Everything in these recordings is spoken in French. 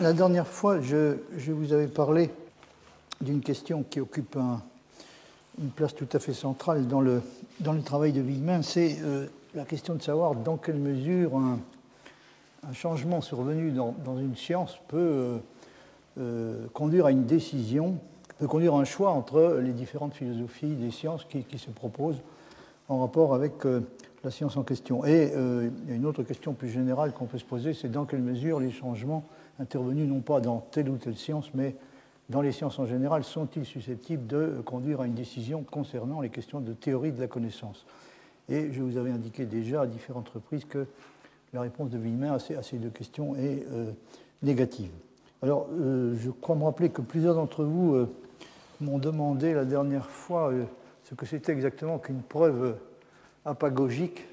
La dernière fois, je, vous avais parlé d'une question qui occupe une place tout à fait centrale dans le, dans travail de Villemin, c'est euh, la question de savoir dans quelle mesure un, changement survenu dans, une science peut euh, euh, conduire à une décision, peut conduire à un choix entre les différentes philosophies des sciences qui, qui se proposent en rapport avec la science en question. Et une autre question plus générale qu'on peut se poser, c'est dans quelle mesure les changements intervenus non pas dans telle ou telle science, mais dans les sciences en général, sont-ils susceptibles de conduire à une décision concernant les questions de théorie de la connaissance? Et je vous avais indiqué déjà à différentes reprises que la réponse de Villemin à ces, deux questions est euh, négative. Alors, euh, je crois me rappeler que plusieurs d'entre vous euh, m'ont demandé la dernière fois ce que c'était exactement qu'une preuve apagogique.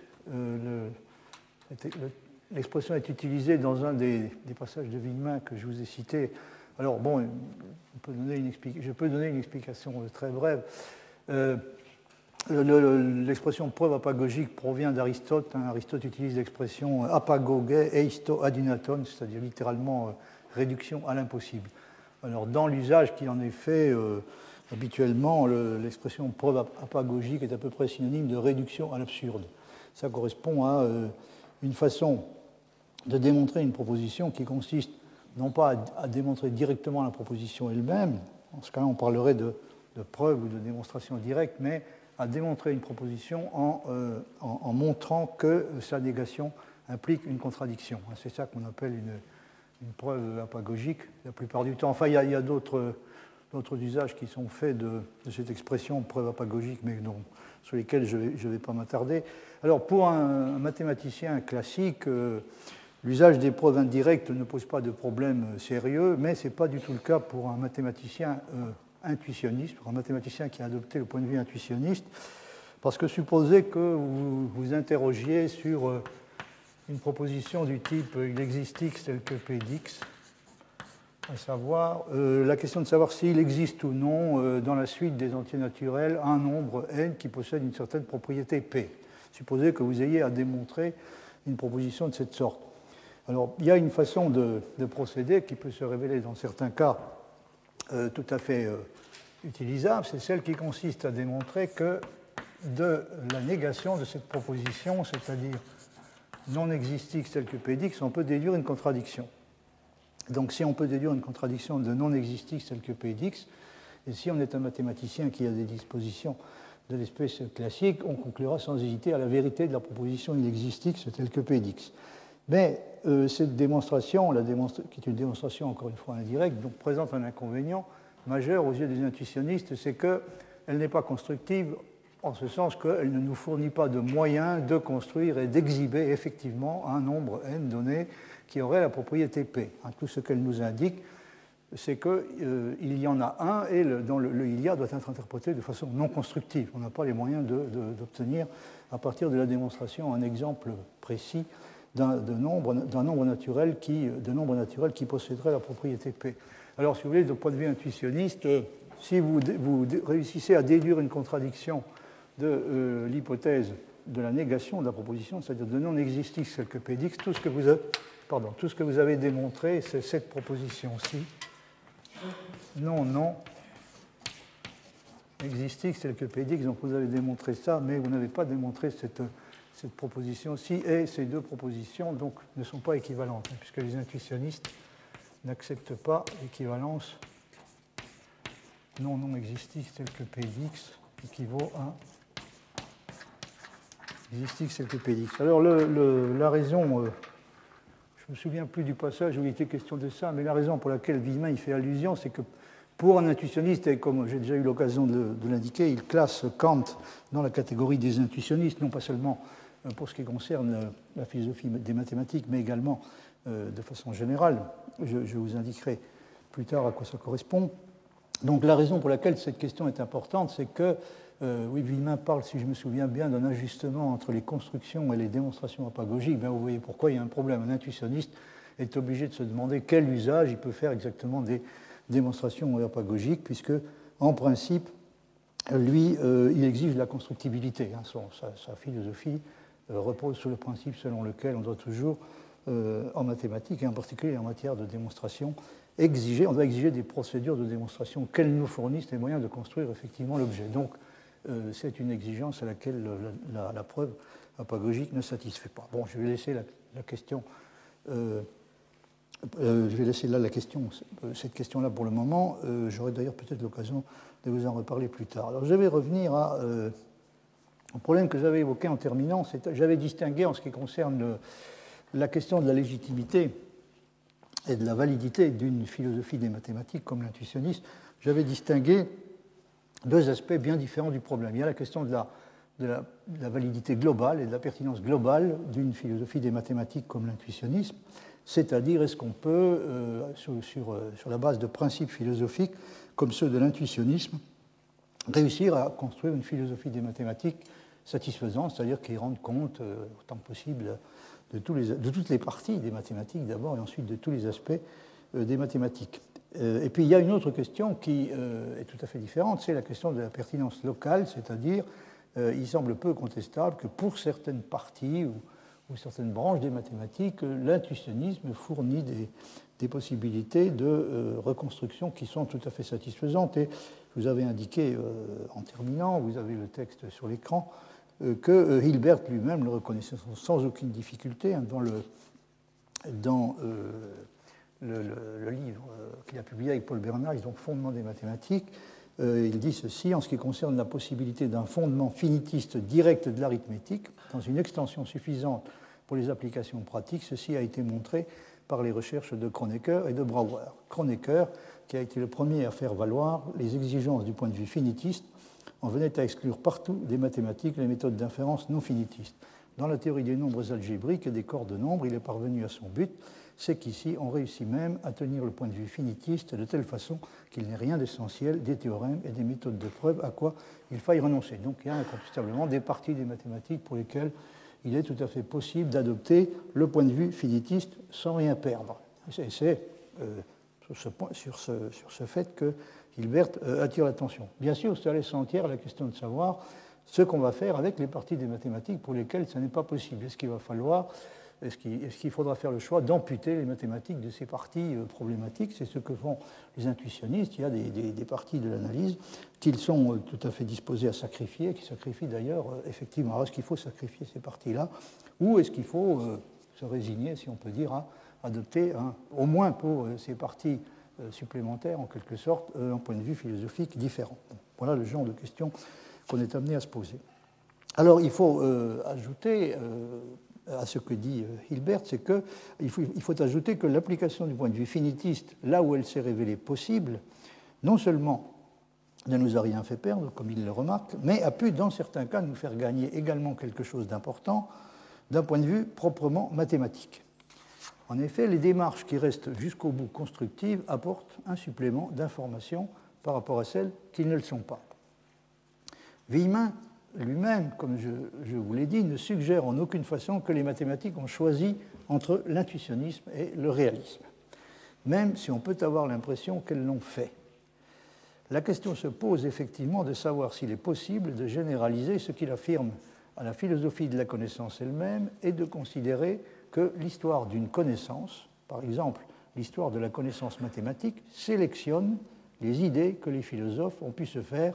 L'expression est utilisée dans un des, passages de Villemin que je vous ai cité. Alors, bon, je peux donner une explication très brève. Euh, l'expression preuve apagogique provient d'Aristote. Hein. Aristote utilise l'expression apagoge eisto adunaton, c'est-à-dire littéralement euh, réduction à l'impossible. Alors, dans l'usage qui en est fait euh, habituellement, l'expression preuve apagogique est à peu près synonyme de réduction à l'absurde. Ça correspond à une façon de démontrer une proposition qui consiste non pas à, démontrer directement la proposition elle-même, en ce cas-là on parlerait de, preuve ou de démonstration directe, mais à démontrer une proposition en, euh, montrant que sa négation implique une contradiction. C'est ça qu'on appelle une, preuve apagogique la plupart du temps. Enfin, il y a, d'autres usages qui sont faits de, cette expression preuve apagogique, mais sur lesquels je ne vais, pas m'attarder. Alors, pour un, mathématicien classique, euh, L'usage des preuves indirectes ne pose pas de problème sérieux, mais ce n'est pas du tout le cas pour un mathématicien euh, intuitionniste, pour un mathématicien qui a adopté le point de vue intuitionniste, parce que supposez que vous vous interrogiez sur euh, une proposition du type il existe x tel que p d'x, à savoir euh, la question de savoir s'il existe ou non dans la suite des entiers naturels un nombre n qui possède une certaine propriété p. Supposez que vous ayez à démontrer une proposition de cette sorte. Alors, il y a une façon de, procéder qui peut se révéler dans certains cas euh, tout à fait euh, utilisable, c'est celle qui consiste à démontrer que de la négation de cette proposition, c'est-à-dire non existix tel que Pdx, on peut déduire une contradiction. Donc si on peut déduire une contradiction de non existix tel que Pdx, et si on est un mathématicien qui a des dispositions de l'espèce classique, on conclura sans hésiter à la vérité de la proposition il existix tel que Pdx. Mais euh, cette démonstration, qui est une démonstration encore une fois indirecte, présente un inconvénient majeur aux yeux des intuitionnistes, c'est qu'elle n'est pas constructive en ce sens qu'elle ne nous fournit pas de moyens de construire et d'exhiber effectivement un nombre n donné qui aurait la propriété P. Hein, tout ce qu'elle nous indique, c'est qu'il euh, y en a un et le, le, il y a doit être interprété de façon non constructive. On n'a pas les moyens d'obtenir à partir de la démonstration un exemple précis d'un nombre, nombre, naturel qui, de nombre naturel qui posséderait la propriété P. Alors, si vous voulez, du point de vue intuitionniste, euh, si vous, réussissez à déduire une contradiction de euh, l'hypothèse de la négation de la proposition, c'est-à-dire de non-existix tel que Pdx, tout ce que vous avez, pardon, tout ce que vous avez démontré, c'est cette proposition-ci. Non, non, existix tel que Pdx, donc vous avez démontré ça, mais vous n'avez pas démontré cette cette proposition-ci et ces deux propositions donc, ne sont pas équivalentes, hein, puisque les intuitionnistes n'acceptent pas l'équivalence non non existix tel que Px équivaut à existix tel que Px. Alors la raison, euh, je ne me souviens plus du passage où il était question de ça, mais la raison pour laquelle il fait allusion, c'est que pour un intuitionniste, et comme j'ai déjà eu l'occasion de, l'indiquer, il classe Kant dans la catégorie des intuitionnistes, non pas seulement pour ce qui concerne euh, la philosophie des mathématiques, mais également euh, de façon générale. Je, vous indiquerai plus tard à quoi ça correspond. Donc la raison pour laquelle cette question est importante, c'est que, oui, Villemin parle, si je me souviens bien, d'un ajustement entre les constructions et les démonstrations apagogiques. Ben, vous voyez pourquoi il y a un problème. Un intuitionniste est obligé de se demander quel usage il peut faire exactement des démonstrations apagogiques, puisque, en principe, lui, il exige la constructibilité. Hein, sa, philosophie euh, repose sur le principe selon lequel on doit toujours en mathématiques et en particulier en matière de démonstration exiger, on doit exiger des procédures de démonstration qu'elles nous fournissent les moyens de construire effectivement l'objet. Donc, euh, c'est une exigence à laquelle la, preuve apagogique ne satisfait pas. Bon, je vais laisser la, question. Euh, euh, je vais laisser là la question, cette question-là pour le moment. J'aurai d'ailleurs peut-être l'occasion de vous en reparler plus tard. Alors, je vais revenir à, au problème que j'avais évoqué en terminant. J'avais distingué en ce qui concerne la question de la légitimité et de la validité d'une philosophie des mathématiques comme l'intuitionnisme, j'avais distingué deux aspects bien différents du problème. Il y a la question de la, validité globale et de la pertinence globale d'une philosophie des mathématiques comme l'intuitionnisme, c'est-à-dire est-ce qu'on peut, euh, euh, sur, la base de principes philosophiques comme ceux de l'intuitionnisme, réussir à construire une philosophie des mathématiques satisfaisante, c'est-à-dire qui rende compte euh, autant que possible de, toutes les parties des mathématiques d'abord et ensuite de tous les aspects des mathématiques. Euh, et puis il y a une autre question qui euh, est tout à fait différente, c'est la question de la pertinence locale, c'est-à-dire euh, il semble peu contestable que pour certaines parties ou, certaines branches des mathématiques, l'intuitionnisme fournit des, possibilités de reconstruction qui sont tout à fait satisfaisantes. Et je vous avais indiqué en terminant, vous avez le texte sur l'écran, que Hilbert lui-même le reconnaissait sans aucune difficulté hein, dans le dans le, livre euh, qu'il a publié avec Paul Bernard, donc Fondement des mathématiques, euh, il dit ceci en ce qui concerne la possibilité d'un fondement finitiste direct de l'arithmétique, dans une extension suffisante pour les applications pratiques, ceci a été montré par les recherches de Kronecker et de Brouwer. Kronecker, qui a été le premier à faire valoir les exigences du point de vue finitiste, en venait à exclure partout des mathématiques les méthodes d'inférence non finitistes. Dans la théorie des nombres algébriques et des corps de nombres, il est parvenu à son but, c'est qu'ici, on réussit même à tenir le point de vue finitiste de telle façon qu'il n'est rien d'essentiel des théorèmes et des méthodes de preuve à quoi il faille renoncer. Donc il y a incontestablement des parties des mathématiques pour lesquelles il est tout à fait possible d'adopter le point de vue finitiste sans rien perdre. C'est euh, sur, ce, fait que Hilbert euh, attire l'attention. Bien sûr, c'est à l'essentiel la question de savoir ce qu'on va faire avec les parties des mathématiques pour lesquelles ce n'est pas possible. Est-ce qu'il va falloir est-ce qu'il faudra faire le choix d'amputer les mathématiques de ces parties euh, problématiques? C'est ce que font les intuitionnistes. Il y a des, parties de l'analyse qu'ils sont euh, tout à fait disposés à sacrifier, qui sacrifient d'ailleurs effectivement. Alors est-ce qu'il faut sacrifier ces parties-là? Ou est-ce qu'il faut se résigner, si on peut dire, à adopter, au moins pour ces parties supplémentaires, en quelque sorte, un point de vue philosophique différent Voilà le genre de questions qu'on est amené à se poser. Alors il faut ajouter à ce que dit euh, Hilbert, c'est qu'il faut, il faut ajouter que l'application du point de vue finitiste, là où elle s'est révélée possible, non seulement ne nous a rien fait perdre, comme il le remarque, mais a pu, dans certains cas, nous faire gagner également quelque chose d'important d'un point de vue proprement mathématique. En effet, les démarches qui restent jusqu'au bout constructives apportent un supplément d'informations par rapport à celles qui ne le sont pas. Wiemann lui-même, comme je, vous l'ai dit, ne suggère en aucune façon que les mathématiques ont choisi entre l'intuitionnisme et le réalisme, même si on peut avoir l'impression qu'elles l'ont fait. La question se pose effectivement de savoir s'il est possible de généraliser ce qu'il affirme à la philosophie de la connaissance elle-même et de considérer que l'histoire d'une connaissance, par exemple l'histoire de la connaissance mathématique, sélectionne les idées que les philosophes ont pu se faire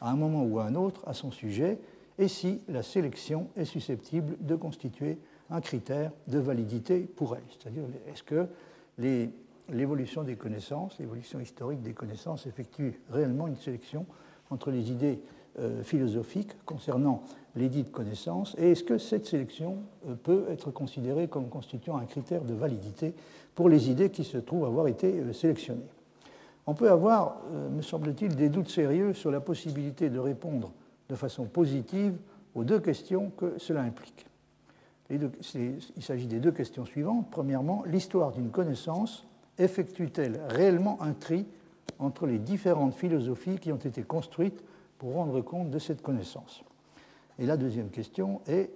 à un moment ou à un autre à son sujet et si la sélection est susceptible de constituer un critère de validité pour elle. C'est-à-dire, est-ce que l'évolution des connaissances, l'évolution historique des connaissances effectue réellement une sélection entre les idées euh, philosophiques concernant les dites connaissances et est-ce que cette sélection euh, peut être considérée comme constituant un critère de validité pour les idées qui se trouvent avoir été euh, sélectionnées? On peut avoir, me semble-t-il, des doutes sérieux sur la possibilité de répondre de façon positive aux deux questions que cela implique. il s'agit des deux questions suivantes. Premièrement, l'histoire d'une connaissance effectue-t-elle réellement un tri entre les différentes philosophies qui ont été construites pour rendre compte de cette connaissance Et la deuxième question est,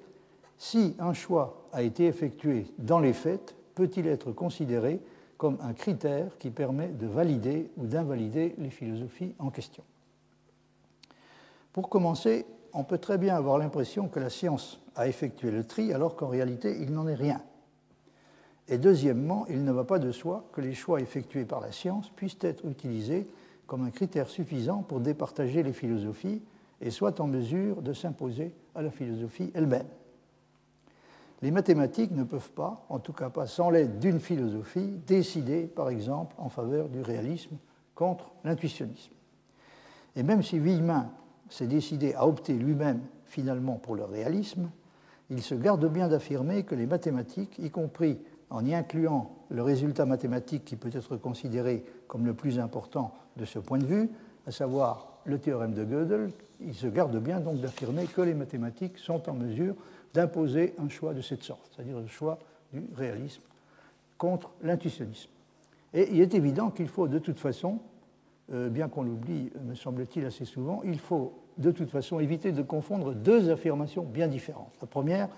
si un choix a été effectué dans les faits, peut-il être considéré comme un critère qui permet de valider ou d'invalider les philosophies en question? Pour commencer, on peut très bien avoir l'impression que la science a effectué le tri alors qu'en réalité il n'en est rien. Et deuxièmement, il ne va pas de soi que les choix effectués par la science puissent être utilisés comme un critère suffisant pour départager les philosophies et soient en mesure de s'imposer à la philosophie elle-même. Les mathématiques ne peuvent pas, en tout cas pas sans l'aide d'une philosophie, décider, par exemple, en faveur du réalisme contre l'intuitionnisme. Et même si Villemin s'est décidé à opter lui-même finalement pour le réalisme, il se garde bien d'affirmer que les mathématiques, y compris en y incluant le résultat mathématique qui peut être considéré comme le plus important de ce point de vue, à savoir le théorème de Gödel, il se garde bien donc d'affirmer que les mathématiques sont en mesure d'imposer un choix de cette sorte, c'est-à-dire le choix du réalisme contre l'intuitionnisme. Et il est évident qu'il faut de toute façon, euh, bien qu'on l'oublie, me semble-t-il, assez souvent, il faut de toute façon éviter de confondre deux affirmations bien différentes. La première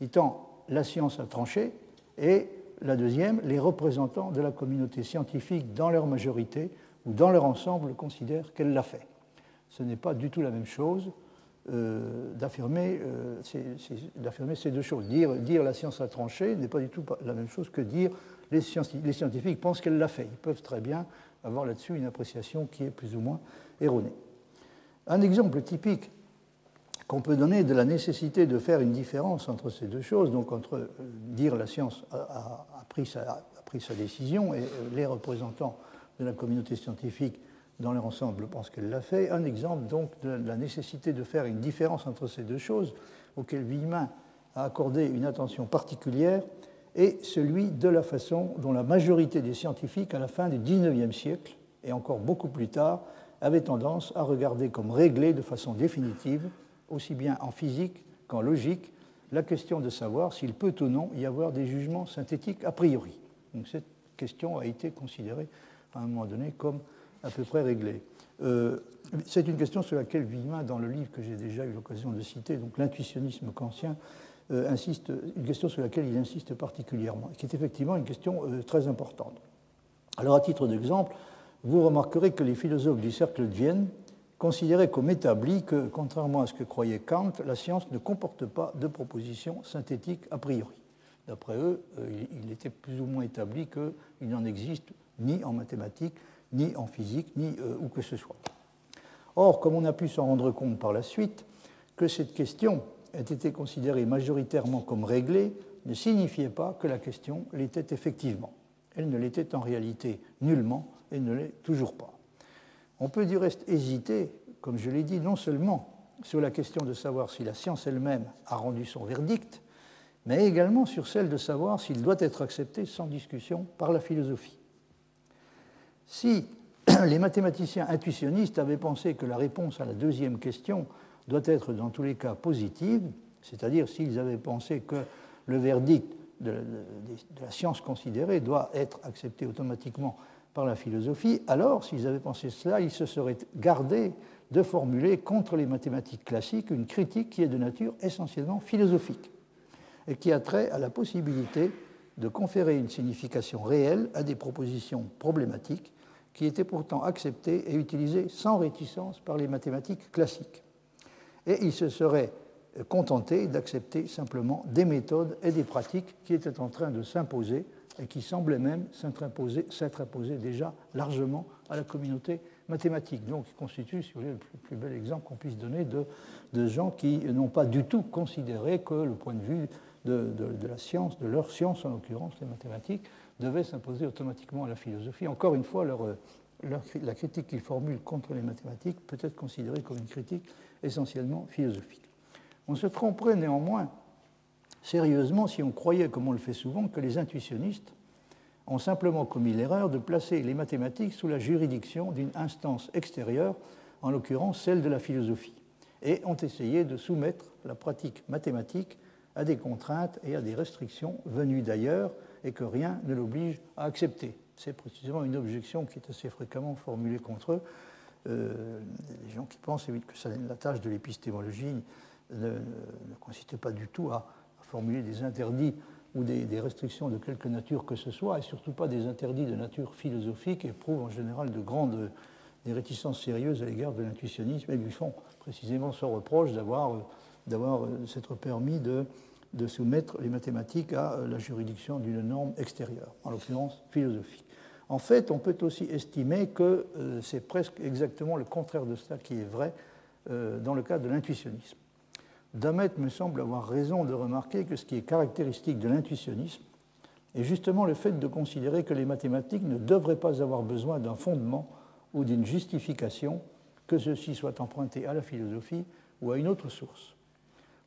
étant la science a tranché et la deuxième, les représentants de la communauté scientifique dans leur majorité ou dans leur ensemble considèrent qu'elle l'a fait. Ce n'est pas du tout la même chose euh, d'affirmer euh, ces deux choses. Dire, la science a tranché n'est pas du tout la même chose que dire les scientifiques, les scientifiques pensent qu'elle l'a fait. Ils peuvent très bien avoir là-dessus une appréciation qui est plus ou moins erronée. Un exemple typique qu'on peut donner de la nécessité de faire une différence entre ces deux choses, donc entre euh, dire la science a pris, sa, décision et les représentants de la communauté scientifique dans leur ensemble pense qu'elle l'a fait. Un exemple donc de la nécessité de faire une différence entre ces deux choses, auquel Villemin a accordé une attention particulière, est celui de la façon dont la majorité des scientifiques à la fin du XIXe siècle, et encore beaucoup plus tard, avaient tendance à regarder comme réglée de façon définitive, aussi bien en physique qu'en logique, la question de savoir s'il peut ou non y avoir des jugements synthétiques a priori. Donc cette question a été considérée à un moment donné comme à peu près réglé. Euh, c'est une question sur laquelle Villemin, dans le livre que j'ai déjà eu l'occasion de citer, donc l'intuitionnisme kantien, euh, insiste, une question sur laquelle il insiste particulièrement, qui est effectivement une question euh, très importante. Alors, à titre d'exemple, vous remarquerez que les philosophes du cercle de Vienne considéraient comme établi que, contrairement à ce que croyait Kant, la science ne comporte pas de propositions synthétiques a priori. D'après eux, il était plus ou moins établi qu'il n'en existe ni en mathématiques, ni en physique, ni euh, où que ce soit. Or, comme on a pu s'en rendre compte par la suite, que cette question ait été considérée majoritairement comme réglée ne signifiait pas que la question l'était effectivement. Elle ne l'était en réalité nullement et ne l'est toujours pas. On peut du reste hésiter, comme je l'ai dit, non seulement sur la question de savoir si la science elle-même a rendu son verdict, mais également sur celle de savoir s'il doit être accepté sans discussion par la philosophie. Si les mathématiciens intuitionnistes avaient pensé que la réponse à la deuxième question doit être dans tous les cas positive, c'est-à-dire s'ils avaient pensé que le verdict de, la science considérée doit être accepté automatiquement par la philosophie, alors s'ils avaient pensé cela, ils se seraient gardés de formuler contre les mathématiques classiques une critique qui est de nature essentiellement philosophique et qui a trait à la possibilité de conférer une signification réelle à des propositions problématiques qui était pourtant accepté et utilisé sans réticence par les mathématiques classiques. Et il se serait contenté d'accepter simplement des méthodes et des pratiques qui étaient en train de s'imposer et qui semblaient même s'être imposées déjà largement à la communauté mathématique. Donc, il constitue, si vous voulez, le plus, bel exemple qu'on puisse donner de, gens qui n'ont pas du tout considéré que le point de vue de, la science, de leur science en l'occurrence, les mathématiques, devait s'imposer automatiquement à la philosophie. Encore une fois, leur, la critique qu'ils formulent contre les mathématiques peut être considérée comme une critique essentiellement philosophique. On se tromperait néanmoins sérieusement si on croyait, comme on le fait souvent, que les intuitionnistes ont simplement commis l'erreur de placer les mathématiques sous la juridiction d'une instance extérieure, en l'occurrence celle de la philosophie, et ont essayé de soumettre la pratique mathématique à des contraintes et à des restrictions venues d'ailleurs, et que rien ne l'oblige à accepter. C'est précisément une objection qui est assez fréquemment formulée contre eux. Euh, les gens qui pensent que la tâche de l'épistémologie ne, consistait pas du tout à, formuler des interdits ou des, restrictions de quelque nature que ce soit, et surtout pas des interdits de nature philosophique, éprouvent en général de grandes des réticences sérieuses à l'égard de l'intuitionnisme, et lui font précisément ce reproche d'avoir, d'avoir euh, s'être permis de de soumettre les mathématiques à la juridiction d'une norme extérieure, en l'occurrence philosophique. En fait, on peut aussi estimer que c'est presque exactement le contraire de cela qui est vrai dans le cas de l'intuitionnisme. Damet me semble avoir raison de remarquer que ce qui est caractéristique de l'intuitionnisme est justement le fait de considérer que les mathématiques ne devraient pas avoir besoin d'un fondement ou d'une justification, que ceci soit emprunté à la philosophie ou à une autre source.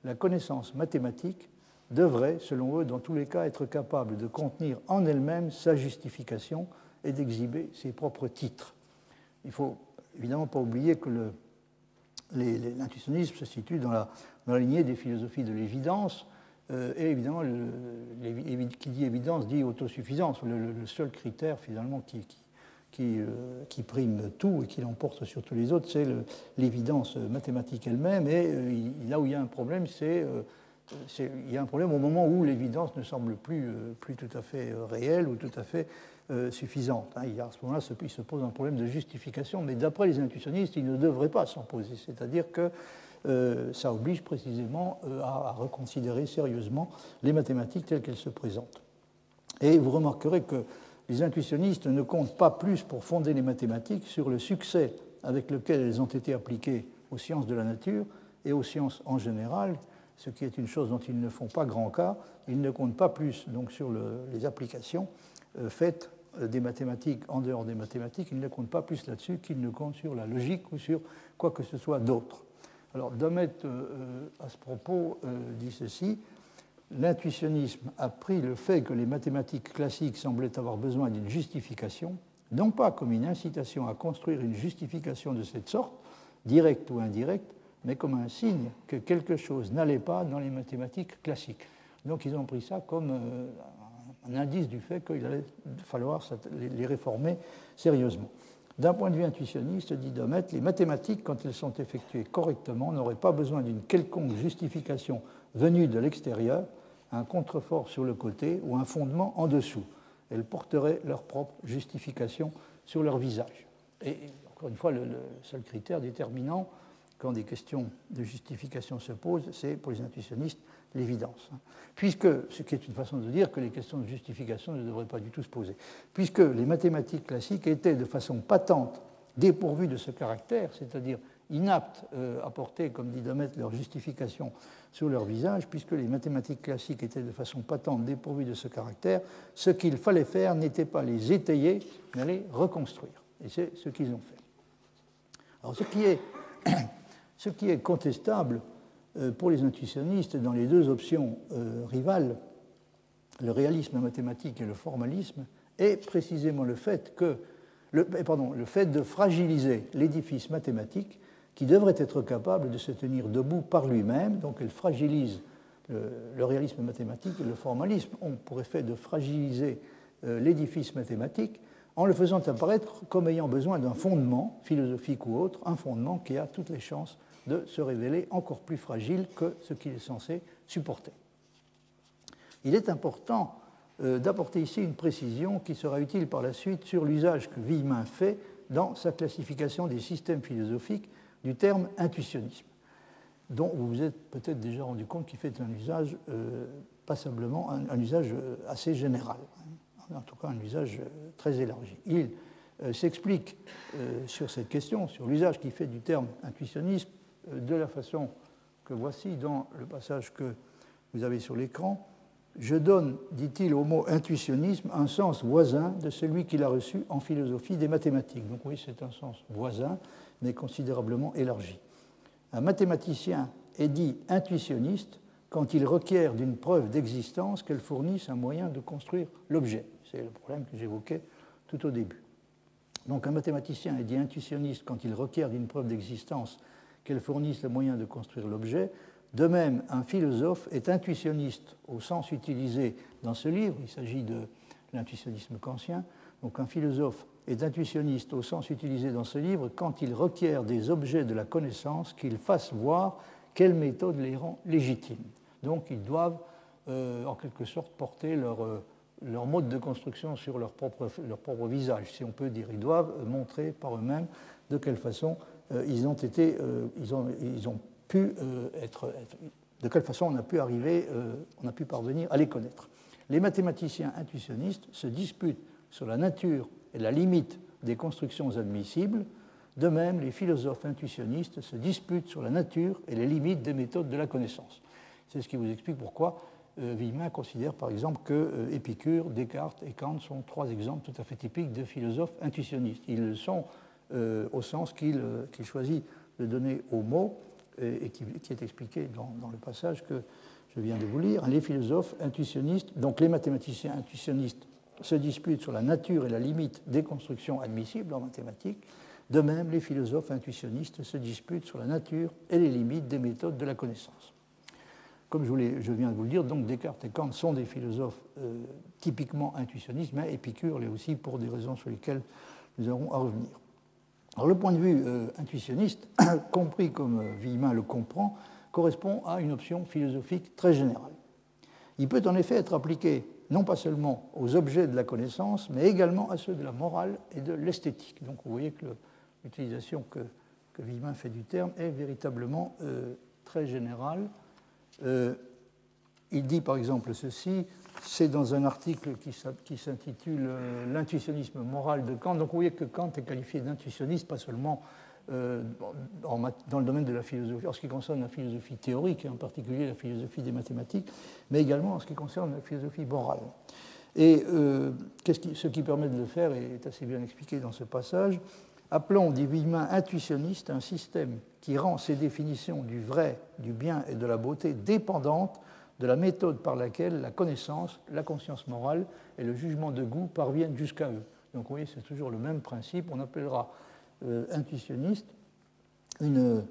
La connaissance mathématique devrait, selon eux, dans tous les cas, être capable de contenir en elle-même sa justification et d'exhiber ses propres titres. Il ne faut évidemment pas oublier que l'intuitionnisme se situe dans la, lignée des philosophies de l'évidence. Euh, et évidemment, qui dit évidence dit autosuffisance. Le, seul critère finalement euh, qui, prime tout et qui l'emporte sur tous les autres, c'est l'évidence mathématique elle-même. Et euh, là où il y a un problème, c'est il y a un problème au moment où l'évidence ne semble plus, plus tout à fait réelle ou tout à fait suffisante. Hein. Il y a, à ce moment-là, il se pose un problème de justification, mais d'après les intuitionnistes, il ne devrait pas s'en poser. C'est-à-dire que euh, ça oblige précisément euh, à, reconsidérer sérieusement les mathématiques telles qu'elles se présentent. Et vous remarquerez que les intuitionnistes ne comptent pas plus pour fonder les mathématiques sur le succès avec lequel elles ont été appliquées aux sciences de la nature et aux sciences en général, ce qui est une chose dont ils ne font pas grand cas. Ils ne comptent pas plus donc, sur les applications euh, faites des mathématiques en dehors des mathématiques, ils ne comptent pas plus là-dessus qu'ils ne comptent sur la logique ou sur quoi que ce soit d'autre. Alors, Domet, euh, euh, à ce propos, euh, dit ceci L'intuitionnisme a pris le fait que les mathématiques classiques semblaient avoir besoin d'une justification, non pas comme une incitation à construire une justification de cette sorte, directe ou indirecte, mais comme un signe que quelque chose n'allait pas dans les mathématiques classiques. Donc ils ont pris ça comme un indice du fait qu'il allait falloir les réformer sérieusement. D'un point de vue intuitionniste, dit Domet, les mathématiques, quand elles sont effectuées correctement, n'auraient pas besoin d'une quelconque justification venue de l'extérieur, un contrefort sur le côté ou un fondement en dessous. Elles porteraient leur propre justification sur leur visage. Et encore une fois, le, seul critère déterminant quand des questions de justification se posent, c'est pour les intuitionnistes l'évidence. Hein. Puisque, ce qui est une façon de dire que les questions de justification ne devraient pas du tout se poser, puisque les mathématiques classiques étaient de façon patente dépourvues de ce caractère, c'est-à-dire inaptes euh, à porter, comme dit Domet, leur justification sur leur visage, puisque les mathématiques classiques étaient de façon patente dépourvues de ce caractère, ce qu'il fallait faire n'était pas les étayer, mais les reconstruire. Et c'est ce qu'ils ont fait. Alors ce qui est, ce qui est contestable, euh, pour les intuitionnistes, dans les deux options euh, rivales, le réalisme mathématique et le formalisme, est précisément eh, le fait de fragiliser l'édifice mathématique qui devrait être capable de se tenir debout par lui-même. Donc elle fragilise le, réalisme mathématique et le formalisme ont pour effet de fragiliser euh, l'édifice mathématique en le faisant apparaître comme ayant besoin d'un fondement, philosophique ou autre, un fondement qui a toutes les chances de se révéler encore plus fragile que ce qu'il est censé supporter. Il est important euh, d'apporter ici une précision qui sera utile par la suite sur l'usage que Villemin fait dans sa classification des systèmes philosophiques du terme intuitionnisme, dont vous vous êtes peut-être déjà rendu compte qu'il fait un usage euh, passablement, un, usage euh, assez général. En tout cas un usage très élargi. Il s'explique sur cette question, sur l'usage qu'il fait du terme intuitionnisme, de la façon que voici dans le passage que vous avez sur l'écran. Je donne, dit-il, au mot intuitionnisme un sens voisin de celui qu'il a reçu en philosophie des mathématiques. Donc oui, c'est un sens voisin, mais considérablement élargi. Un mathématicien est dit intuitionniste quand il requiert d'une preuve d'existence qu'elle fournisse un moyen de construire l'objet. C'est le problème que j'évoquais tout au début. Donc un mathématicien est dit intuitionniste quand il requiert d'une preuve d'existence qu'elles fournissent le moyen de construire l'objet. De même, un philosophe est intuitionniste au sens utilisé dans ce livre, il s'agit de l'intuitionnisme kantien, donc un philosophe est intuitionniste au sens utilisé dans ce livre quand il requiert des objets de la connaissance qu'il fasse voir quelle méthode les rend légitimes. Donc ils doivent euh, en quelque sorte porter leur, euh, leur, mode de construction sur leur propre, leur propre visage, si on peut dire. Ils doivent montrer par eux-mêmes de quelle façon euh, ils, ont été, euh, ils, ont, ils ont pu euh, être, de quelle façon on a pu arriver, on a pu parvenir à les connaître. Les mathématiciens intuitionnistes se disputent sur la nature et la limite des constructions admissibles. De même, les philosophes intuitionnistes se disputent sur la nature et les limites des méthodes de la connaissance. C'est ce qui vous explique pourquoi euh, considère par exemple que euh, Épicure, Descartes et Kant sont trois exemples tout à fait typiques de philosophes intuitionnistes. Ils le sont euh, au sens qu'il choisit de donner aux mots et, qui, est expliqué dans, le passage que je viens de vous lire. Les philosophes intuitionnistes, donc les mathématiciens intuitionnistes, se disputent sur la nature et la limite des constructions admissibles en mathématiques. De même, les philosophes intuitionnistes se disputent sur la nature et les limites des méthodes de la connaissance. Comme je, viens de vous le dire, donc Descartes et Kant sont des philosophes euh, typiquement intuitionnistes, mais Épicure l'est aussi pour des raisons sur lesquelles nous aurons à revenir. Le point de vue euh, intuitionniste, compris comme euh, Villemin le comprend, correspond à une option philosophique très générale. Il peut en effet être appliqué non pas seulement aux objets de la connaissance, mais également à ceux de la morale et de l'esthétique. Donc vous voyez que l'utilisation que, que Villemin fait du terme est véritablement très générale euh, il dit par exemple ceci, c'est dans un article qui s'intitule euh, L'intuitionnisme moral de Kant. Donc vous voyez que Kant est qualifié d'intuitionniste, pas seulement euh, dans le domaine de la philosophie, en ce qui concerne la philosophie théorique, et en particulier la philosophie des mathématiques, mais également en ce qui concerne la philosophie morale. Et ce qui permet de le faire est assez bien expliqué dans ce passage. Appelons, dit Villemin, intuitionniste un système qui rend ces définitions du vrai, du bien et de la beauté dépendantes de la méthode par laquelle la connaissance, la conscience morale et le jugement de goût parviennent jusqu'à eux. Donc vous voyez, c'est toujours le même principe. On appellera euh, intuitionniste une,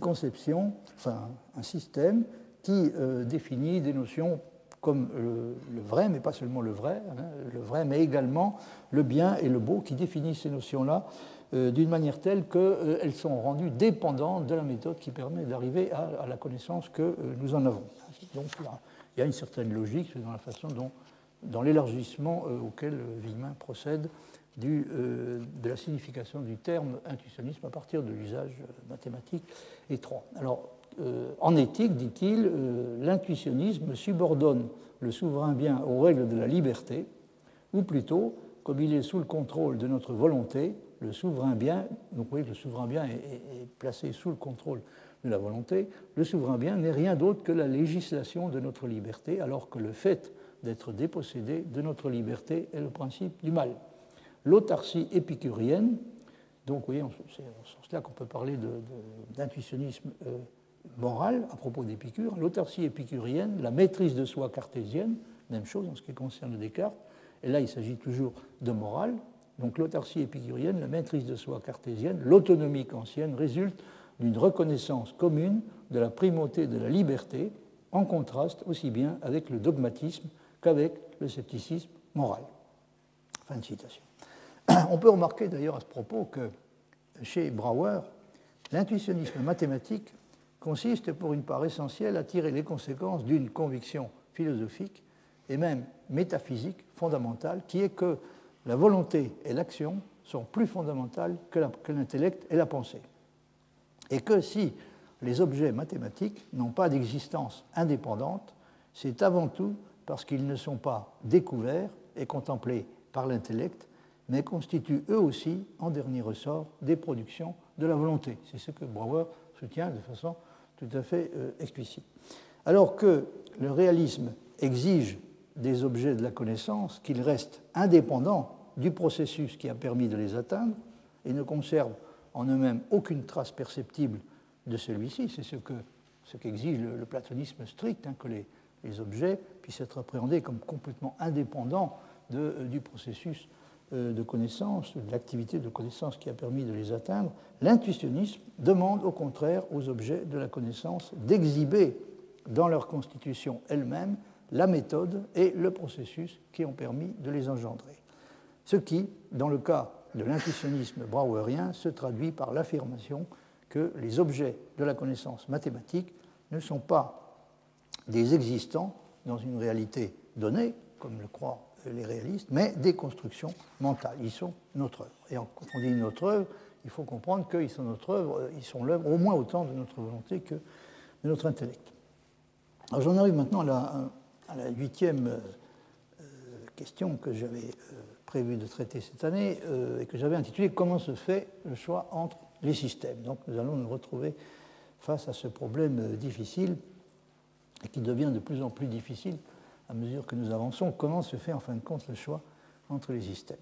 conception, enfin un système qui euh, définit des notions comme le, vrai, mais pas seulement le vrai, hein, le vrai, mais également le bien et le beau, qui définissent ces notions-là d'une manière telle qu'elles euh, sont rendues dépendantes de la méthode qui permet d'arriver à, la connaissance que euh, nous en avons. Donc il y a une certaine logique dans la façon dont, dans l'élargissement auquel Wigman procède de la signification du terme intuitionnisme à partir de l'usage mathématique étroit. Alors, en éthique, dit-il, l'intuitionnisme subordonne le souverain bien aux règles de la liberté, ou plutôt, comme il est sous le contrôle de notre volonté, le souverain bien, donc oui, le souverain bien est, placé sous le contrôle de la volonté, le souverain bien n'est rien d'autre que la législation de notre liberté, alors que le fait d'être dépossédé de notre liberté est le principe du mal. L'autarcie épicurienne, donc oui, c'est en ce sens-là qu'on peut parler d'intuitionnisme euh, moral à propos d'Épicure, l'autarcie épicurienne, la maîtrise de soi cartésienne, même chose en ce qui concerne Descartes, et là il s'agit toujours de morale, donc l'autarcie épicurienne, la maîtrise de soi cartésienne, l'autonomie kantienne résulte d'une reconnaissance commune de la primauté de la liberté, en contraste aussi bien avec le dogmatisme qu'avec le scepticisme moral. Fin de citation. On peut remarquer d'ailleurs à ce propos que chez Brouwer, l'intuitionnisme mathématique consiste pour une part essentielle à tirer les conséquences d'une conviction philosophique et même métaphysique fondamentale qui est que la volonté et l'action sont plus fondamentales que l'intellect et la pensée. Et que si les objets mathématiques n'ont pas d'existence indépendante, c'est avant tout parce qu'ils ne sont pas découverts et contemplés par l'intellect, mais constituent eux aussi, en dernier ressort, des productions de la volonté. C'est ce que Brouwer soutient de façon tout à fait euh, explicite. Alors que le réalisme exige des objets de la connaissance qu'ils restent indépendants du processus qui a permis de les atteindre et ne conservent en eux-mêmes aucune trace perceptible de celui-ci. C'est ce ce qu'exige le, platonisme strict, hein, que les, objets puissent être appréhendés comme complètement indépendants de, du processus euh, de connaissance, de l'activité de connaissance qui a permis de les atteindre. L'intuitionnisme demande au contraire aux objets de la connaissance d'exhiber dans leur constitution elle-même la méthode et le processus qui ont permis de les engendrer. Ce qui, dans le cas de l'intuitionnisme brouwerien, se traduit par l'affirmation que les objets de la connaissance mathématique ne sont pas des existants dans une réalité donnée, comme le croient les réalistes, mais des constructions mentales. Ils sont notre œuvre. Et quand on dit notre œuvre, il faut comprendre qu'ils sont notre œuvre, ils sont l'œuvre au moins autant de notre volonté que de notre intellect. j'en arrive maintenant à la, huitième euh, question que j'avais prévu de traiter cette année et que j'avais intitulée Comment se fait le choix entre les systèmes? Donc nous allons nous retrouver face à ce problème difficile et qui devient de plus en plus difficile à mesure que nous avançons. Comment se fait en fin de compte le choix entre les systèmes?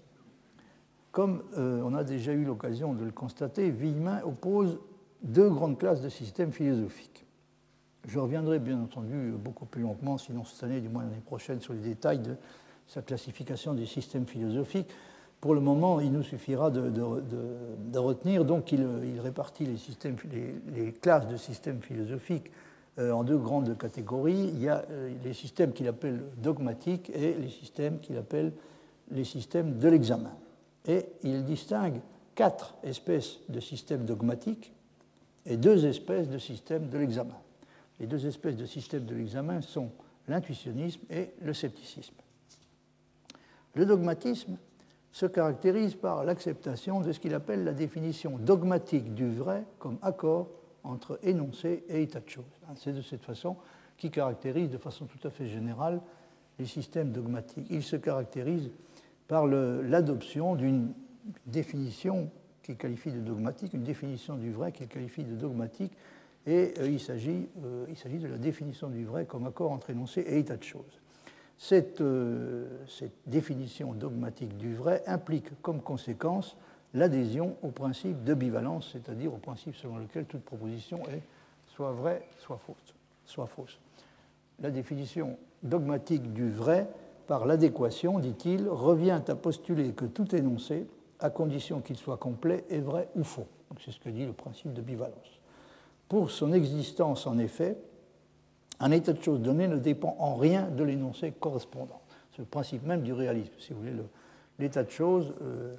Comme on a déjà eu l'occasion de le constater, Villemin oppose deux grandes classes de systèmes philosophiques. Je reviendrai bien entendu beaucoup plus longuement, sinon cette année, du moins l'année prochaine, sur les détails de sa classification des systèmes philosophiques. Pour le moment, il nous suffira de, retenir donc qu'il répartit les, classes de systèmes philosophiques euh, en deux grandes catégories. Il y a euh, les systèmes qu'il appelle dogmatiques et les systèmes qu'il appelle les systèmes de l'examen. Et il distingue quatre espèces de systèmes dogmatiques et deux espèces de systèmes de l'examen. Les deux espèces de systèmes de l'examen sont l'intuitionnisme et le scepticisme. Le dogmatisme se caractérise par l'acceptation de ce qu'il appelle la définition dogmatique du vrai comme accord entre énoncé et état de choses. C'est de cette façon qui caractérise de façon tout à fait générale les systèmes dogmatiques. Ils se caractérisent par l'adoption d'une définition qu'il qualifie de dogmatique, une définition du vrai qu'il qualifie de dogmatique, et euh, il s'agit euh, de la définition du vrai comme accord entre énoncé et état de choses. Cette, euh, définition dogmatique du vrai implique comme conséquence l'adhésion au principe de bivalence, c'est-à-dire au principe selon lequel toute proposition est soit vraie. Soit fausse. La définition dogmatique du vrai, par l'adéquation, dit-il, revient à postuler que tout énoncé à condition qu'il soit complet, est vrai ou faux. C'est ce que dit le principe de bivalence. Pour son existence, en effet, un état de choses donné ne dépend en rien de l'énoncé correspondant. C'est le principe même du réalisme. Si vous voulez, l'état de choses, euh,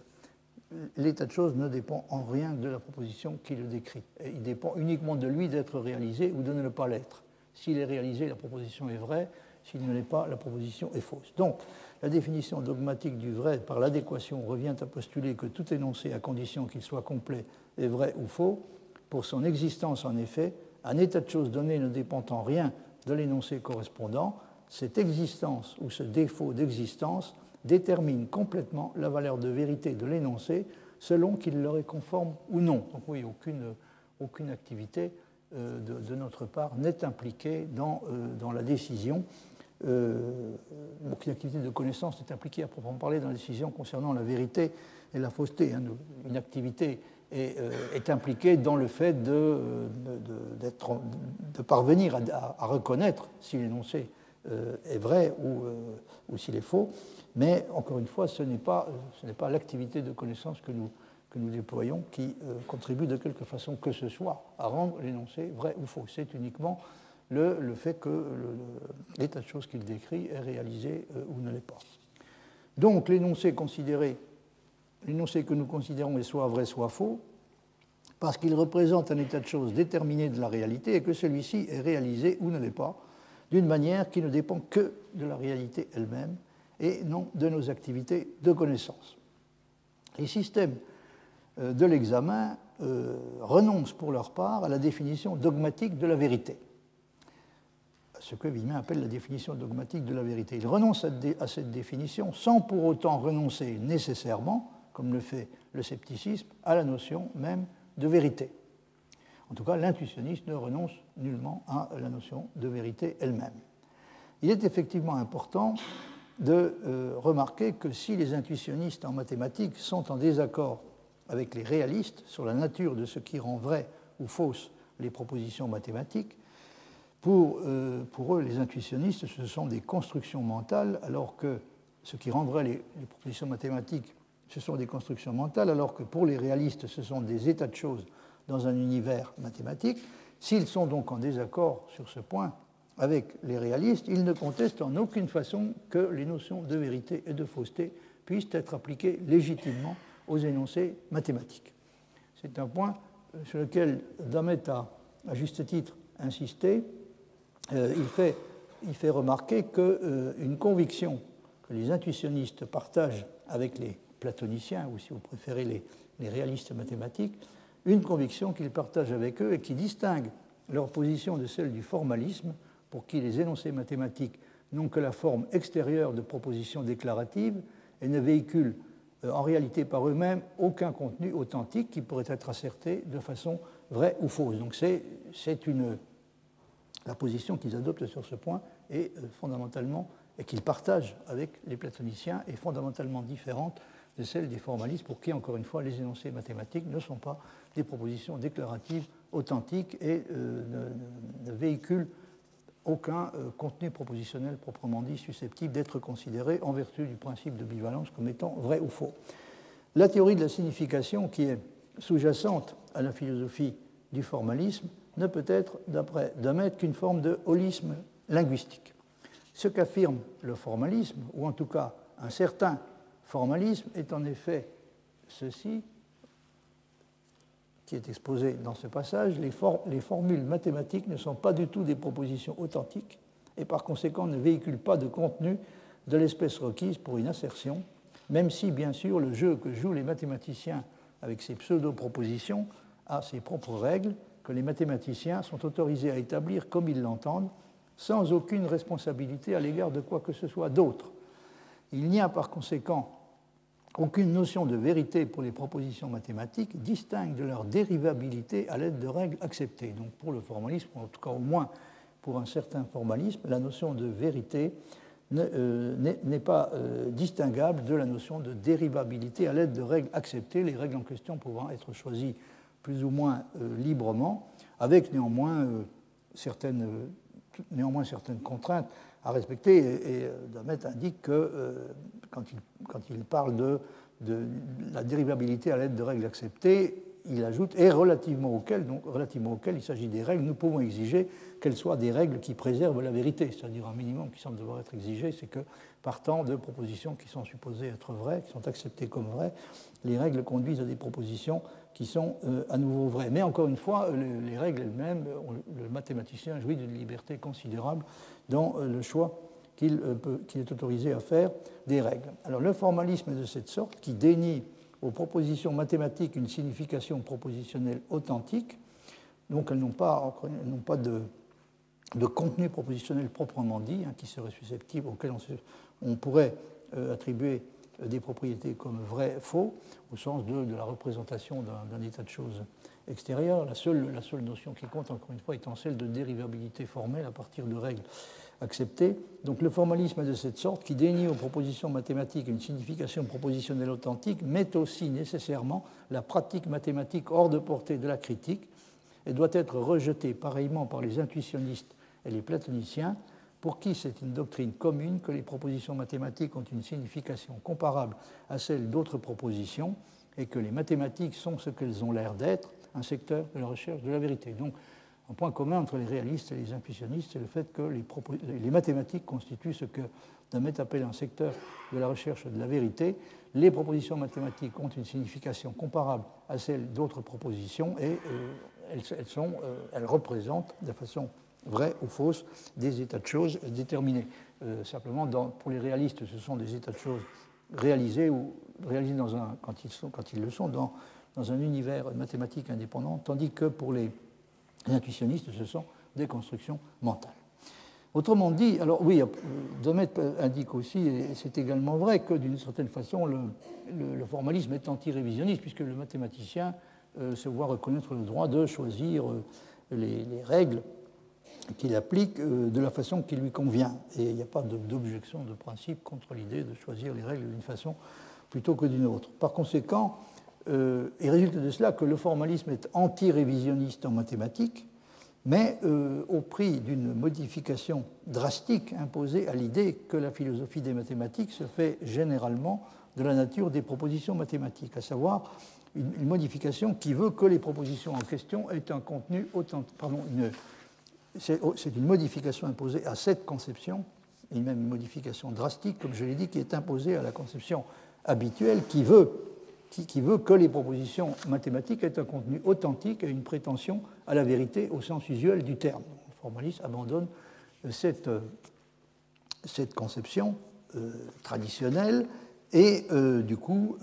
l'état de choses ne dépend en rien de la proposition qui le décrit. il dépend uniquement de lui d'être réalisé ou de ne pas l'être. S'il est réalisé, la proposition est vraie. S'il ne l'est pas, la proposition est fausse. Donc, la définition dogmatique du vrai par l'adéquation revient à postuler que tout énoncé, à condition qu'il soit complet, est vrai ou faux. Pour son existence, en effet, un état de choses donné ne dépend en rien de l'énoncé correspondant. Cette existence ou ce défaut d'existence détermine complètement la valeur de vérité de l'énoncé selon qu'il leur est conforme ou non. Donc oui, aucune, aucune activité euh, de, notre part n'est impliquée dans, euh, dans la décision euh, aucune activité de connaissance n'est impliquée à proprement parler dans la décision concernant la vérité et la fausseté. Hein. Une activité est, euh, est, impliquée dans le fait de, de parvenir à, reconnaître si l'énoncé euh, est vrai ou, s'il est faux. Mais encore une fois, ce n'est pas, l'activité de connaissance que nous, déployons qui contribue de quelque façon que ce soit à rendre l'énoncé vrai ou faux. C'est uniquement le, fait que l'état de choses qu'il décrit est réalisé euh, ou ne l'est pas. Donc l'énoncé considéré, l'énoncé que nous considérons est soit vrai, soit faux, parce qu'il représente un état de choses déterminé de la réalité et que celui-ci est réalisé ou ne l'est pas, d'une manière qui ne dépend que de la réalité elle-même et non de nos activités de connaissance. Les systèmes euh, de l'examen euh, renoncent pour leur part à la définition dogmatique de la vérité ce que Villemin appelle la définition dogmatique de la vérité. Il renonce à cette définition sans pour autant renoncer nécessairement, comme le fait le scepticisme, à la notion même de vérité. En tout cas, l'intuitionniste ne renonce nullement à la notion de vérité elle-même. Il est effectivement important de euh, remarquer que si les intuitionnistes en mathématiques sont en désaccord avec les réalistes sur la nature de ce qui rend vrai ou fausse les propositions mathématiques, pour, euh, pour, eux, les intuitionnistes, ce sont des constructions mentales, alors que ce qui rendrait les, propositions mathématiques, ce sont des constructions mentales, alors que pour les réalistes, ce sont des états de choses dans un univers mathématique. S'ils sont donc en désaccord sur ce point avec les réalistes, ils ne contestent en aucune façon que les notions de vérité et de fausseté puissent être appliquées légitimement aux énoncés mathématiques. C'est un point sur lequel Damet a, à juste titre, insisté, euh, il, fait, remarquer qu'une euh, conviction que les intuitionnistes partagent avec les platoniciens, ou si vous préférez les, réalistes mathématiques, une conviction qu'ils partagent avec eux et qui distingue leur position de celle du formalisme pour qui les énoncés mathématiques n'ont que la forme extérieure de propositions déclaratives et ne véhiculent euh, en réalité par eux-mêmes aucun contenu authentique qui pourrait être asserté de façon vraie ou fausse. Donc c'est une la position qu'ils adoptent sur ce point est euh, fondamentalement et qu'ils partagent avec les platoniciens est fondamentalement différente de celle des formalistes pour qui, encore une fois, les énoncés mathématiques ne sont pas des propositions déclaratives authentiques et euh, ne, véhiculent aucun euh, contenu propositionnel proprement dit susceptible d'être considéré en vertu du principe de bivalence comme étant vrai ou faux. La théorie de la signification qui est sous-jacente à la philosophie du formalisme ne peut être d'un maître qu'une forme de holisme linguistique. Ce qu'affirme le formalisme, ou en tout cas un certain formalisme, est en effet ceci, qui est exposé dans ce passage, les, les, formules mathématiques ne sont pas du tout des propositions authentiques et par conséquent ne véhiculent pas de contenu de l'espèce requise pour une assertion, même si bien sûr le jeu que jouent les mathématiciens avec ces pseudo-propositions a ses propres règles que les mathématiciens sont autorisés à établir comme ils l'entendent, sans aucune responsabilité à l'égard de quoi que ce soit d'autre. Il n'y a par conséquent aucune notion de vérité pour les propositions mathématiques distincte de leur dérivabilité à l'aide de règles acceptées. Donc pour le formalisme, en tout cas au moins pour un certain formalisme, la notion de vérité euh, n'est pas euh, distinguable de la notion de dérivabilité à l'aide de règles acceptées, les règles en question pouvant être choisies plus ou moins euh, librement, avec néanmoins, euh, certaines, néanmoins certaines contraintes à respecter. Et, Damet indique que quand il, parle de, la dérivabilité à l'aide de règles acceptées, il ajoute et relativement auxquelles, donc relativement auxquelles il s'agit des règles, nous pouvons exiger qu'elles soient des règles qui préservent la vérité, c'est-à-dire un minimum qui semble devoir être exigé, c'est que partant de propositions qui sont supposées être vraies, qui sont acceptées comme vraies, les règles conduisent à des propositions qui sont euh, à nouveau vraies. Mais encore une fois, les règles elles-mêmes, le mathématicien jouit d'une liberté considérable dans euh, le choix euh, qu'il est autorisé à faire des règles. Alors le formalisme est de cette sorte qui dénie aux propositions mathématiques une signification propositionnelle authentique, donc elles n'ont pas, de, contenu propositionnel proprement dit, hein, qui serait susceptible, auquel on, pourrait attribuer des propriétés comme vrai, faux, au sens de, la représentation d'un état de choses extérieur. La seule, la seule notion qui compte, encore une fois, étant celle de dérivabilité formelle à partir de règles acceptées. Donc le formalisme de cette sorte, qui dénie aux propositions mathématiques une signification propositionnelle authentique, met aussi nécessairement la pratique mathématique hors de portée de la critique et doit être rejetée pareillement par les intuitionnistes et les platoniciens pour qui c'est une doctrine commune que les propositions mathématiques ont une signification comparable à celle d'autres propositions et que les mathématiques sont ce qu'elles ont l'air d'être, un secteur de la recherche de la vérité. Donc, un point commun entre les réalistes et les intuitionnistes, c'est le fait que les, mathématiques constituent ce que Damet appelle un secteur de la recherche de la vérité. Les propositions mathématiques ont une signification comparable à celle d'autres propositions et euh, euh, elles représentent de façon vraies ou fausses, des états de choses déterminés. Euh, simplement, pour les réalistes, ce sont des états de choses réalisés ou réalisés quand ils le sont dans, dans un univers mathématique indépendant, tandis que pour les, intuitionnistes, ce sont des constructions mentales. Autrement dit, alors oui, Domet indique aussi, et c'est également vrai, que d'une certaine façon, le, formalisme est anti-révisionniste, puisque le mathématicien euh, se voit reconnaître le droit de choisir euh, les, les, règles qu'il applique euh, de la façon qui lui convient. Et il n'y a pas d'objection de principe contre l'idée de choisir les règles d'une façon plutôt que d'une autre. Par conséquent, euh, il résulte de cela que le formalisme est anti-révisionniste en mathématiques, mais euh, au prix d'une modification drastique imposée à l'idée que la philosophie des mathématiques se fait généralement de la nature des propositions mathématiques, à savoir une, modification qui veut que les propositions en question aient un contenu autant, pardon, Oh, c'est une modification imposée à cette conception, et même une modification drastique, comme je l'ai dit, qui est imposée à la conception habituelle qui veut, qui, veut que les propositions mathématiques aient un contenu authentique et une prétention à la vérité au sens usuel du terme. Le formaliste abandonne euh, cette, euh, cette conception euh, traditionnelle et du coup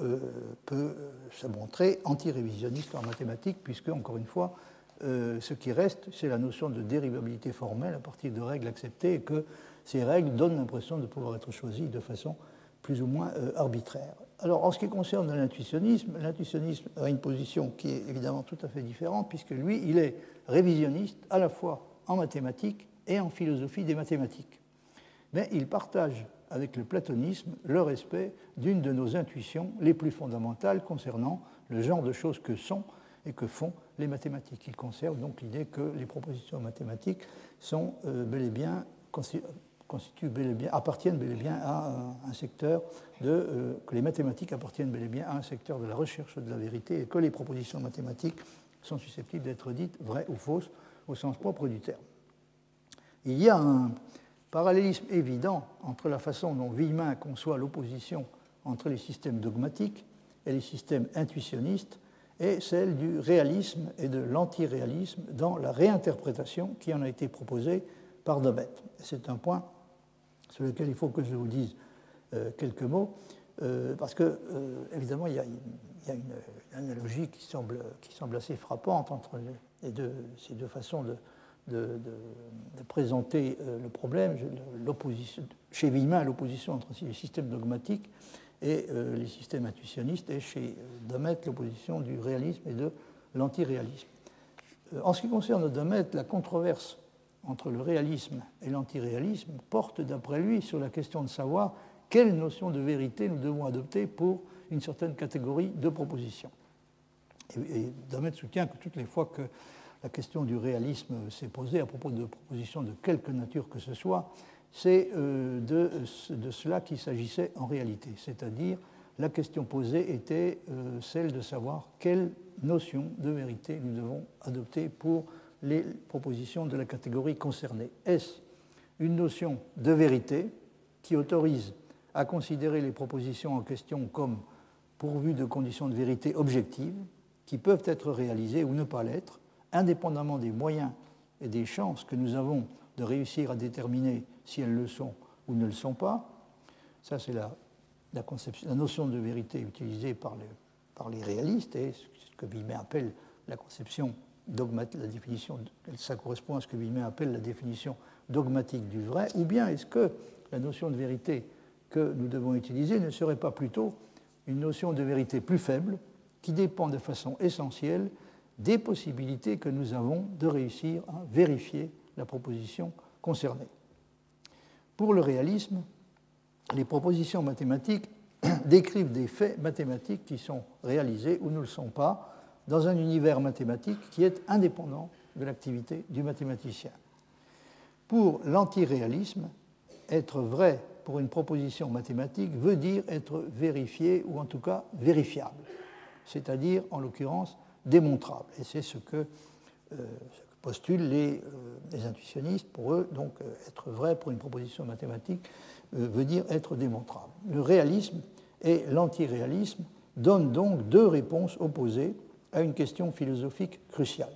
peut se montrer anti-révisionniste en mathématiques, puisque, encore une fois, ce qui reste, c'est la notion de dérivabilité formelle à partir de règles acceptées et que ces règles donnent l'impression de pouvoir être choisies de façon plus ou moins arbitraire. Alors, en ce qui concerne l'intuitionnisme, l'intuitionnisme a une position qui est évidemment tout à fait différente, puisque lui, il est révisionniste à la fois en mathématiques et en philosophie des mathématiques. Mais il partage avec le platonisme le respect d'une de nos intuitions les plus fondamentales concernant le genre de choses que sont et que font les mathématiques. Il conserve donc l'idée que les propositions mathématiques sont euh, bel et bien constituent bel et bien, appartiennent bel et bien à un secteur de, euh, que les mathématiques appartiennent bel et bien à un secteur de la recherche de la vérité et que les propositions mathématiques sont susceptibles d'être dites vraies ou fausses au sens propre du terme. Il y a un parallélisme évident entre la façon dont Villemin conçoit l'opposition entre les systèmes dogmatiques et les systèmes intuitionnistes et celle du réalisme et de l'antiréalisme dans la réinterprétation qui en a été proposée par Domet. C'est un point sur lequel il faut que je vous dise euh, quelques mots, euh, parce que, euh, évidemment, il y a, une, analogie qui semble, qui semble assez frappante entre ces deux façons de, présenter le problème. Chez Villemin, l'opposition entre les systèmes dogmatiques et les systèmes intuitionnistes, et chez Domet, l'opposition du réalisme et de l'antiréalisme. En ce qui concerne Domet, la controverse entre le réalisme et l'antiréalisme porte, d'après lui, sur la question de savoir quelle notion de vérité nous devons adopter pour une certaine catégorie de propositions. Et, Damet soutient que toutes les fois que la question du réalisme s'est posée à propos de propositions de quelque nature que ce soit, c'est euh, de, de, cela qu'il s'agissait en réalité, c'est-à-dire la question posée était euh, celle de savoir quelle notion de vérité nous devons adopter pour les propositions de la catégorie concernée. Est-ce une notion de vérité qui autorise à considérer les propositions en question comme pourvues de conditions de vérité objectives qui peuvent être réalisées ou ne pas l'être, indépendamment des moyens et des chances que nous avons de réussir à déterminer si elles le sont ou ne le sont pas? Ça, c'est la, la, notion de vérité utilisée par les, par les réalistes et ce que Villemin appelle la conception la définition, ça correspond à ce que Villemin appelle la définition dogmatique du vrai, ou bien est-ce que la notion de vérité que nous devons utiliser ne serait pas plutôt une notion de vérité plus faible qui dépend de façon essentielle des possibilités que nous avons de réussir à vérifier la proposition concernée? Pour le réalisme, les propositions mathématiques décrivent des faits mathématiques qui sont réalisés ou ne le sont pas, dans un univers mathématique qui est indépendant de l'activité du mathématicien. Pour l'antiréalisme, être vrai pour une proposition mathématique veut dire être vérifié ou en tout cas vérifiable, c'est-à-dire en l'occurrence démontrable. Et c'est ce que, euh, postulent les, euh, les, intuitionnistes. Pour eux, donc, euh, être vrai pour une proposition mathématique veut dire être démontrable. Le réalisme et l'antiréalisme donnent donc deux réponses opposées à une question philosophique cruciale,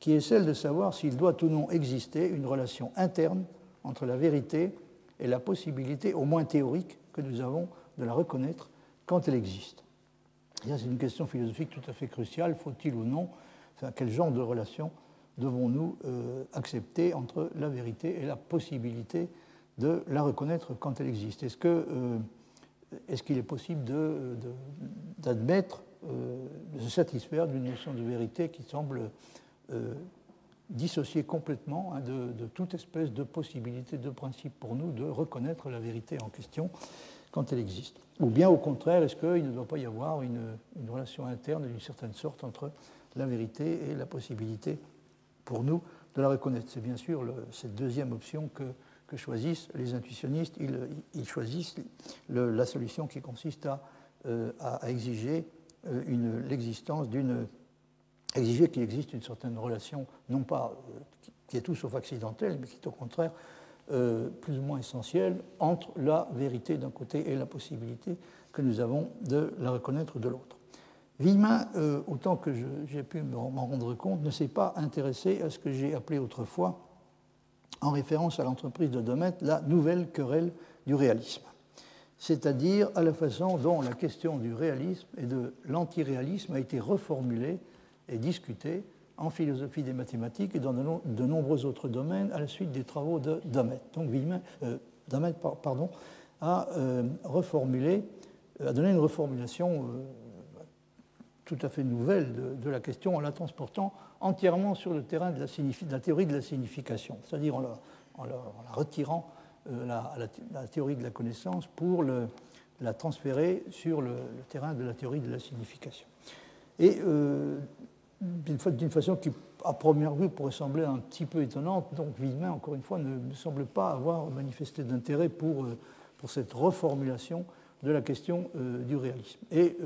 qui est celle de savoir s'il doit ou non exister une relation interne entre la vérité et la possibilité, au moins théorique, que nous avons de la reconnaître quand elle existe. C'est une question philosophique tout à fait cruciale. Faut-il ou non, quel genre de relation devons-nous euh, accepter entre la vérité et la possibilité de la reconnaître quand elle existe? Est-ce euh, qu'il est, possible d'admettre de se satisfaire d'une notion de vérité qui semble euh, dissocier complètement hein, de, toute espèce de possibilité, de principe pour nous de reconnaître la vérité en question quand elle existe. Ou bien au contraire, est-ce qu'il ne doit pas y avoir une, relation interne d'une certaine sorte entre la vérité et la possibilité pour nous de la reconnaître? C'est bien sûr cette deuxième option que, choisissent les intuitionnistes. Ils, choisissent la solution qui consiste à, euh, exiger euh, l'existence d'une exiger qu'il existe une certaine relation, non pas euh, qui est tout sauf accidentelle, mais qui est au contraire euh, plus ou moins essentielle entre la vérité d'un côté et la possibilité que nous avons de la reconnaître de l'autre. Villemin, autant que j'ai pu m'en rendre compte, ne s'est pas intéressé à ce que j'ai appelé autrefois, en référence à l'entreprise de Domet, la nouvelle querelle du réalisme c'est-à-dire à la façon dont la question du réalisme et de l'antiréalisme a été reformulée et discutée en philosophie des mathématiques et dans de, nombreux autres domaines à la suite des travaux de Damet. Donc euh, Damet pardon, a euh, reformulé, a donné une reformulation tout à fait nouvelle de, la question en la transportant entièrement sur le terrain de la, théorie de la signification, c'est-à-dire en, la, retirant la, théorie de la connaissance pour la transférer sur le, terrain de la théorie de la signification. Et euh, d'une façon qui, à première vue, pourrait sembler un petit peu étonnante, donc Villemin, encore une fois, ne, semble pas avoir manifesté d'intérêt pour, euh, pour cette reformulation de la question euh, du réalisme, et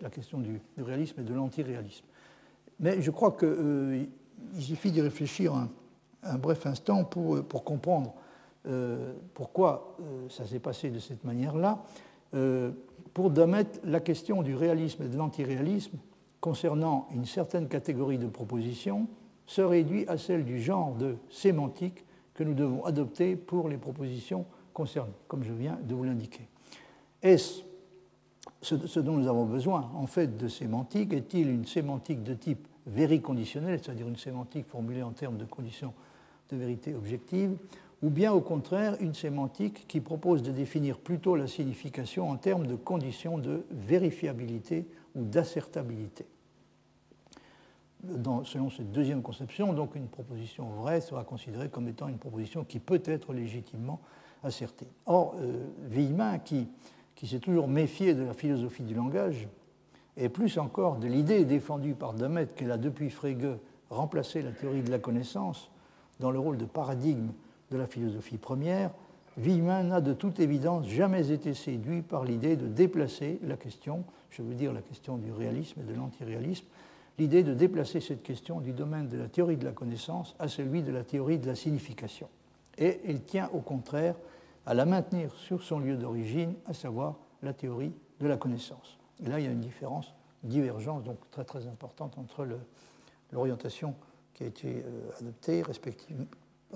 la question du, réalisme et de l'antiréalisme. Mais je crois qu'il suffit d'y réfléchir un, un, bref instant pour, pour comprendre pourquoi ça s'est passé de cette manière-là. pour Damet, la question du réalisme et de l'antiréalisme concernant une certaine catégorie de propositions se réduit à celle du genre de sémantique que nous devons adopter pour les propositions concernées, comme je viens de vous l'indiquer. Est-ce ce dont nous avons besoin en fait de sémantique? Est-il une sémantique de type vériconditionnel, c'est-à-dire une sémantique formulée en termes de conditions de vérité objective, ou bien au contraire une sémantique qui propose de définir plutôt la signification en termes de conditions de vérifiabilité ou d'assertabilité selon cette deuxième conception, donc une proposition vraie sera considérée comme étant une proposition qui peut être légitimement assertée. Or, euh, qui, qui s'est toujours méfié de la philosophie du langage, et plus encore de l'idée défendue par Damet qu'elle a depuis Frege remplacé la théorie de la connaissance dans le rôle de paradigme de la philosophie première, Villemin n'a de toute évidence jamais été séduit par l'idée de déplacer la question, je veux dire la question du réalisme et de l'antiréalisme, l'idée de déplacer cette question du domaine de la théorie de la connaissance à celui de la théorie de la signification. Et il tient au contraire à la maintenir sur son lieu d'origine, à savoir la théorie de la connaissance. Et là, il y a une différence, une divergence donc très très importante entre l'orientation qui a été euh, adoptée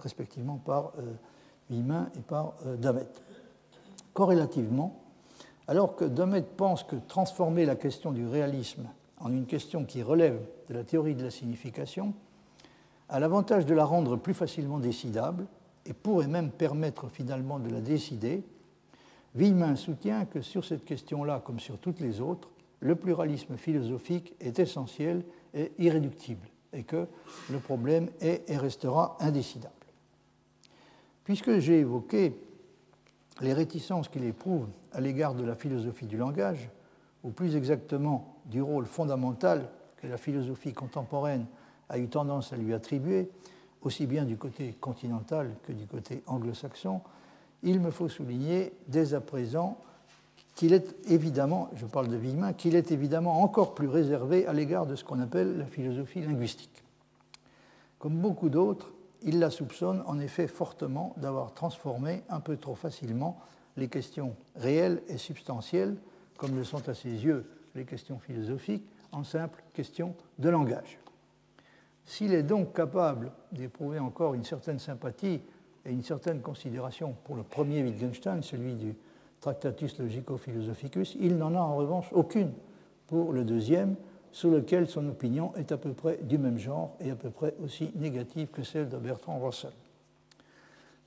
respectivement par euh, et par euh, Damet. Corrélativement, alors que Damet pense que transformer la question du réalisme en une question qui relève de la théorie de la signification a l'avantage de la rendre plus facilement décidable et pourrait même permettre finalement de la décider, Villemin soutient que sur cette question-là, comme sur toutes les autres, le pluralisme philosophique est essentiel et irréductible, et que le problème est et restera indécidable. Puisque j'ai évoqué les réticences qu'il éprouve à l'égard de la philosophie du langage, ou plus exactement du rôle fondamental que la philosophie contemporaine a eu tendance à lui attribuer, aussi bien du côté continental que du côté anglo-saxon, il me faut souligner dès à présent qu'il est évidemment, je parle de Villemin, qu'il est évidemment encore plus réservé à l'égard de ce qu'on appelle la philosophie linguistique. Comme beaucoup d'autres, il la soupçonne en effet fortement d'avoir transformé un peu trop facilement les questions réelles et substantielles comme le sont à ses yeux les questions philosophiques, en simple question de langage. S'il est donc capable d'éprouver encore une certaine sympathie et une certaine considération pour le premier Wittgenstein, celui du Tractatus Logico-Philosophicus, il n'en a en revanche aucune pour le deuxième, sur lequel son opinion est à peu près du même genre et à peu près aussi négative que celle de Bertrand Russell.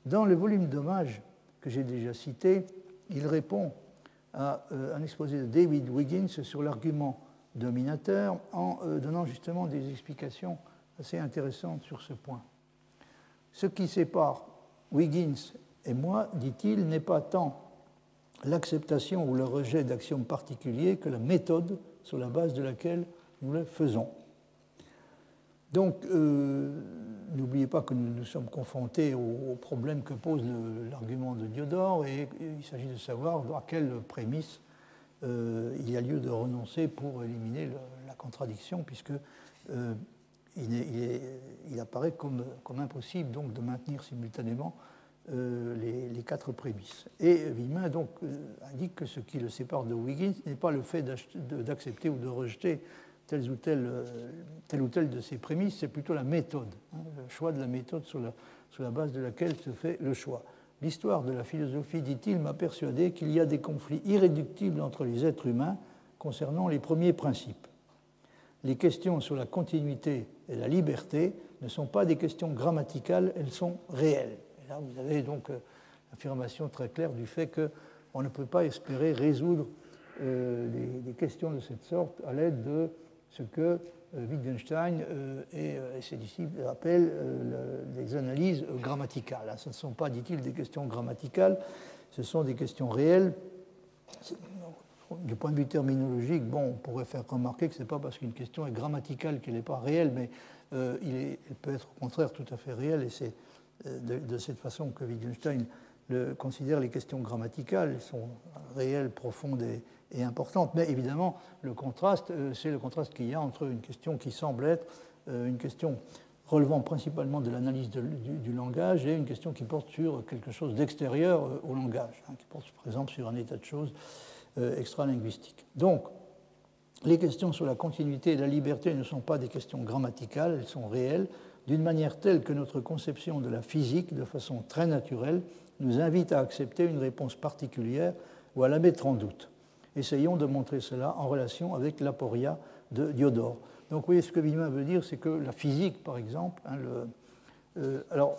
Dans le volume d'hommage que j'ai déjà cité, il répond à euh, un exposé de David Wiggins sur l'argument dominateur en euh, donnant justement des explications assez intéressantes sur ce point. Ce qui sépare Wiggins et moi, dit-il, n'est pas tant l'acceptation ou le rejet d'axiomes particuliers que la méthode sur la base de laquelle nous le faisons. Donc, euh, n'oubliez pas que nous nous sommes confrontés au, problème que pose l'argument de Diodore et, il s'agit de savoir à quelle prémisse euh, il y a lieu de renoncer pour éliminer la contradiction, puisque euh, il, apparaît comme, impossible donc de maintenir simultanément les, quatre prémices. Et Villemin donc indique que ce qui le sépare de Wiggins n'est pas le fait d'accepter ou de rejeter telle ou telle, euh, telle ou telle de ces prémices, c'est plutôt la méthode, hein, le choix de la méthode sur la, base de laquelle se fait le choix. L'histoire de la philosophie, dit-il, m'a persuadé qu'il y a des conflits irréductibles entre les êtres humains concernant les premiers principes. Les questions sur la continuité et la liberté ne sont pas des questions grammaticales, elles sont réelles. Et là, vous avez donc euh, l'affirmation très claire du fait qu'on ne peut pas espérer résoudre euh, des, questions de cette sorte à l'aide de ce que euh, Wittgenstein et, ses disciples appellent des analyses grammaticales. Ce ne sont pas, dit-il, des questions grammaticales, ce sont des questions réelles du point de vue terminologique, bon, on pourrait faire remarquer que ce n'est pas parce qu'une question est grammaticale qu'elle n'est pas réelle, mais elle peut être au contraire tout à fait réelle, et c'est euh, de, cette façon que Wittgenstein le, considère les questions grammaticales. Elles sont réelles, profondes et, importantes. Mais évidemment, le contraste, euh, c'est le contraste qu'il y a entre une question qui semble être une question relevant principalement de l'analyse du, langage et une question qui porte sur quelque chose d'extérieur au langage, hein, qui porte par exemple sur un état de choses euh, extralinguistique. Donc, les questions sur la continuité et la liberté ne sont pas des questions grammaticales, elles sont réelles, d'une manière telle que notre conception de la physique, de façon très naturelle, nous invite à accepter une réponse particulière ou à la mettre en doute. Essayons de montrer cela en relation avec l'aporia de Diodore. Donc, vous voyez, ce que Villemin veut dire, c'est que la physique, par exemple, hein, euh, alors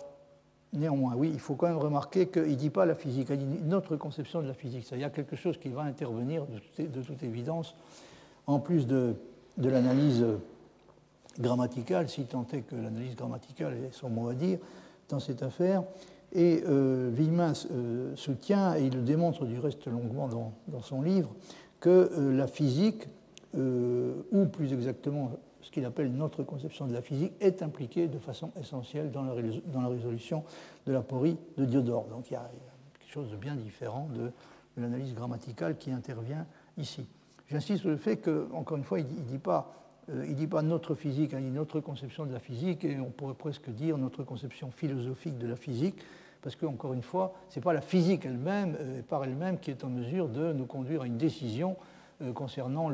Néanmoins, oui, il faut quand même remarquer qu'il ne dit pas la physique, il dit notre conception de la physique. Il y a quelque chose qui va intervenir de toute, évidence, en plus de, l'analyse grammaticale, si tant est que l'analyse grammaticale est son mot à dire dans cette affaire. Et euh, Villemin euh, soutient, et il le démontre du reste longuement dans, son livre, que euh, la physique, euh, ou plus exactement ce qu'il appelle notre conception de la physique, est impliqué de façon essentielle dans la, dans la résolution de l'aporie de Diodore. Donc il y a quelque chose de bien différent de, l'analyse grammaticale qui intervient ici. J'insiste sur le fait que, encore une fois, il ne dit, pas, euh, dit pas notre physique, il dit notre conception de la physique, et on pourrait presque dire notre conception philosophique de la physique, parce qu'encore une fois, ce n'est pas la physique elle-même, euh, par elle-même, qui est en mesure de nous conduire à une décision euh, concernant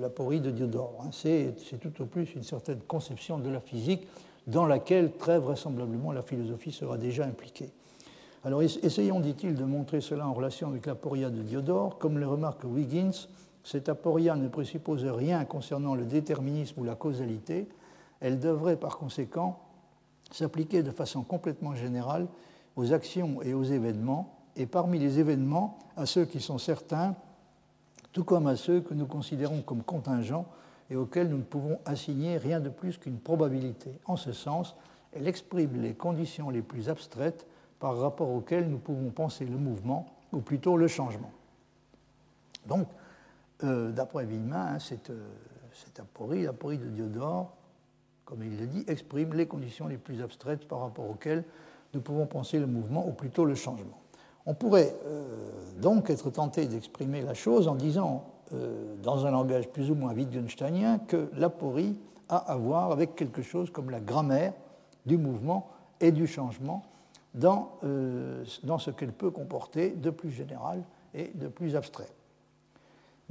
l'aporie de Diodore. Hein. C'est tout au plus une certaine conception de la physique dans laquelle très vraisemblablement la philosophie sera déjà impliquée. Alors essayons, dit-il, de montrer cela en relation avec l'aporia de Diodore. Comme le remarque Wiggins, cette aporia ne présuppose rien concernant le déterminisme ou la causalité. Elle devrait par conséquent s'appliquer de façon complètement générale aux actions et aux événements, et parmi les événements, à ceux qui sont certains tout comme à ceux que nous considérons comme contingents et auxquels nous ne pouvons assigner rien de plus qu'une probabilité. En ce sens, elle exprime les conditions les plus abstraites par rapport auxquelles nous pouvons penser le mouvement, ou plutôt le changement. Donc, euh, d'après Villemin, hein, cette, euh, cette, aporie, l'aporie de Diodore, comme il le dit, exprime les conditions les plus abstraites par rapport auxquelles nous pouvons penser le mouvement, ou plutôt le changement. On pourrait euh, donc être tenté d'exprimer la chose en disant, dans un langage plus ou moins wittgensteinien, que l'aporie a à voir avec quelque chose comme la grammaire du mouvement et du changement dans ce qu'elle peut comporter de plus général et de plus abstrait.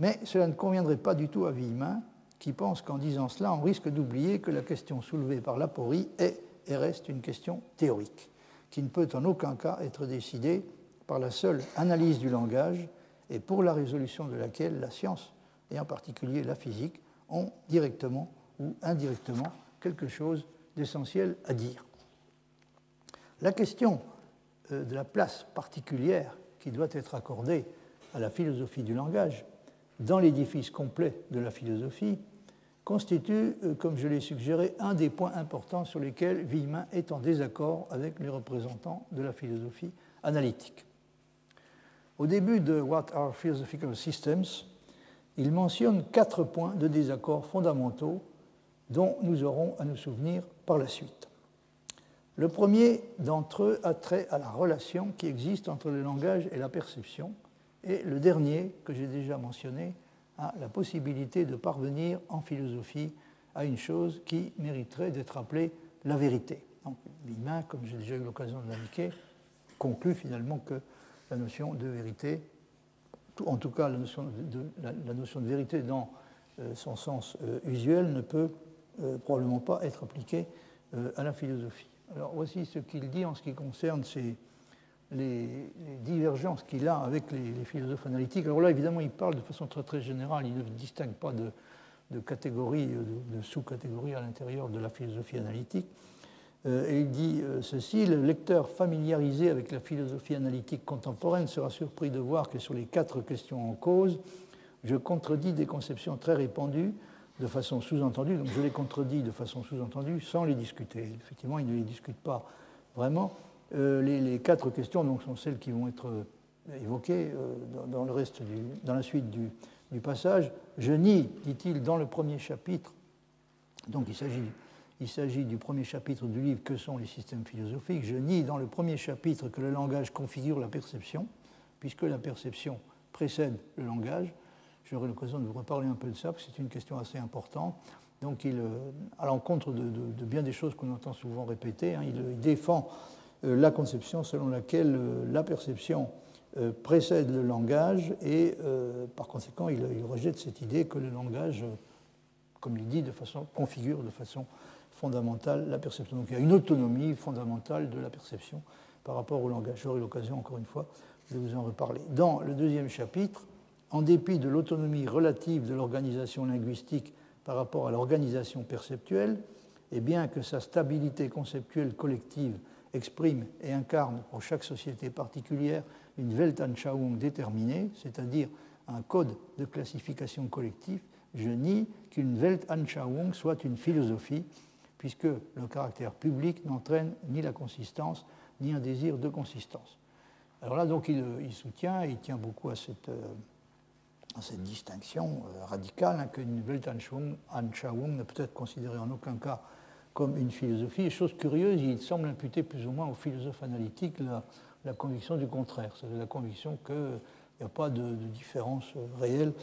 Mais cela ne conviendrait pas du tout à Villemin, qui pense qu'en disant cela, on risque d'oublier que la question soulevée par l'aporie est et reste une question théorique, qui ne peut en aucun cas être décidée par la seule analyse du langage et pour la résolution de laquelle la science, et en particulier la physique, ont directement ou indirectement quelque chose d'essentiel à dire. La question euh, de la place particulière qui doit être accordée à la philosophie du langage dans l'édifice complet de la philosophie constitue, euh, comme je l'ai suggéré, un des points importants sur lesquels Villemin est en désaccord avec les représentants de la philosophie analytique. Au début de What are Philosophical Systems, il mentionne quatre points de désaccord fondamentaux dont nous aurons à nous souvenir par la suite. Le premier d'entre eux a trait à la relation qui existe entre le langage et la perception, et le dernier, que j'ai déjà mentionné, a la possibilité de parvenir en philosophie à une chose qui mériterait d'être appelée la vérité. Donc, comme j'ai déjà eu l'occasion de l'indiquer, conclut finalement que la notion de vérité, en tout cas la notion de, la, notion de vérité dans euh, son sens euh, usuel ne peut euh, probablement pas être appliquée à la philosophie. Alors voici ce qu'il dit en ce qui concerne ces, les, divergences qu'il a avec les, philosophes analytiques. Alors là, évidemment, il parle de façon très très générale, il ne distingue pas de, catégories, de, sous-catégories à l'intérieur de la philosophie analytique. et il dit ceci, le lecteur familiarisé avec la philosophie analytique contemporaine sera surpris de voir que sur les quatre questions en cause, je contredis des conceptions très répandues de façon sous-entendue. Donc je les contredis de façon sous-entendue sans les discuter. Effectivement, il ne les discute pas vraiment. Euh, les, quatre questions donc, sont celles qui vont être euh, évoquées euh, dans, le reste dans la suite du, passage. Je nie, dit-il, dans le premier chapitre, donc il s'agit, il s'agit du premier chapitre du livre Que sont les systèmes philosophiques Je nie dans le premier chapitre que le langage configure la perception, puisque la perception précède le langage. J'aurai l'occasion de vous reparler un peu de ça, parce que c'est une question assez importante. Donc, il, à l'encontre de, bien des choses qu'on entend souvent répéter, hein, il, défend euh, la conception selon laquelle euh, la perception euh, précède le langage et par conséquent il, rejette cette idée que le langage, comme il dit, de façon, configure de façon fondamentale la perception. Donc il y a une autonomie fondamentale de la perception par rapport au langage. J'aurai l'occasion encore une fois de vous en reparler. Dans le deuxième chapitre, en dépit de l'autonomie relative de l'organisation linguistique par rapport à l'organisation perceptuelle, et bien que sa stabilité conceptuelle collective exprime et incarne pour chaque société particulière une Weltanschauung déterminée, c'est-à-dire un code de classification collective, je nie qu'une Weltanschauung soit une philosophie, puisque le caractère public n'entraîne ni la consistance, ni un désir de consistance. Alors là, donc, il, soutient, il tient beaucoup à cette, euh, distinction euh, radicale hein, qu'une Weltanschauung ne peut être considérée en aucun cas comme une philosophie. Et chose curieuse, il semble imputer plus ou moins aux philosophes analytiques la, conviction du contraire, c'est la conviction qu'il n'y a pas de, différence réelle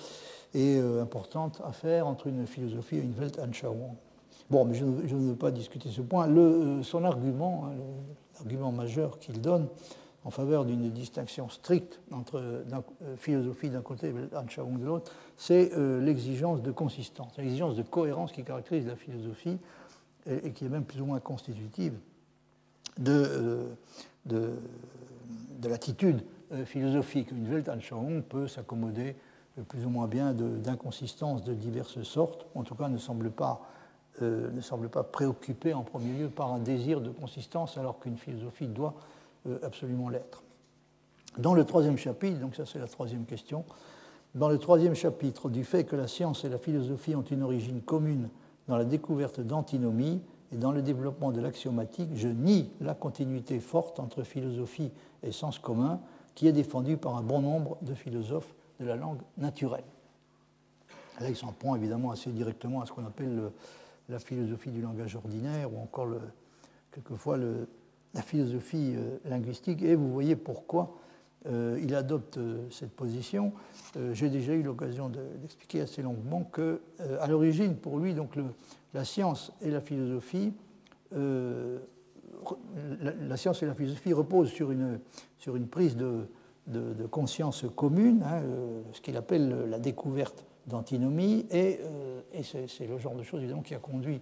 et euh, importante à faire entre une philosophie et une Weltanschauung. Bon, mais je ne, veux pas discuter ce point. Euh, son argument, hein, l'argument majeur qu'il donne en faveur d'une distinction stricte entre euh, philosophie d'un côté et Weltanschauung de l'autre, c'est l'exigence de consistance, l'exigence de cohérence qui caractérise la philosophie et, qui est même plus ou moins constitutive de, euh, de, de l'attitude euh, philosophique. Une Weltanschauung peut s'accommoder plus ou moins bien d'inconsistances de, diverses sortes, en tout cas ne semble pas, euh, ne semble pas préoccupée en premier lieu par un désir de consistance, alors qu'une philosophie doit absolument l'être. Dans le troisième chapitre, donc ça c'est la troisième question, dans le troisième chapitre du fait que la science et la philosophie ont une origine commune dans la découverte d'antinomies et dans le développement de l'axiomatique, je nie la continuité forte entre philosophie et sens commun qui est défendue par un bon nombre de philosophes de la langue naturelle. Là, il s'en prend évidemment assez directement à ce qu'on appelle la philosophie du langage ordinaire ou encore quelquefois la philosophie euh, linguistique. Et vous voyez pourquoi euh, il adopte euh, cette position. Euh, j'ai déjà eu l'occasion d'expliquer assez longuement que, à l'origine, pour lui, donc la science et la philosophie, la, science et la philosophie reposent sur une, sur une prise de, conscience commune, hein, ce qu'il appelle la découverte d'antinomie, et, et c'est le genre de choses évidemment qui a conduit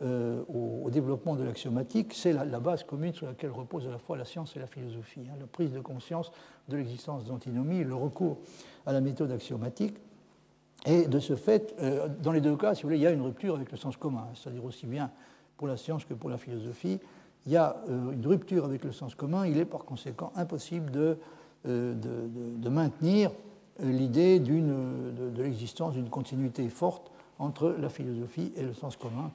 euh, au, développement de l'axiomatique, c'est la, base commune sur laquelle repose à la fois la science et la philosophie. Hein, la prise de conscience de l'existence d'antinomies, le recours à la méthode axiomatique. Et de ce fait, euh, dans les deux cas, si vous voulez, il y a une rupture avec le sens commun, hein, c'est-à-dire aussi bien pour la science que pour la philosophie. Il y a euh, une rupture avec le sens commun, il est par conséquent impossible de, maintenir l'idée de, l'existence d'une continuité forte entre la philosophie et le sens commun,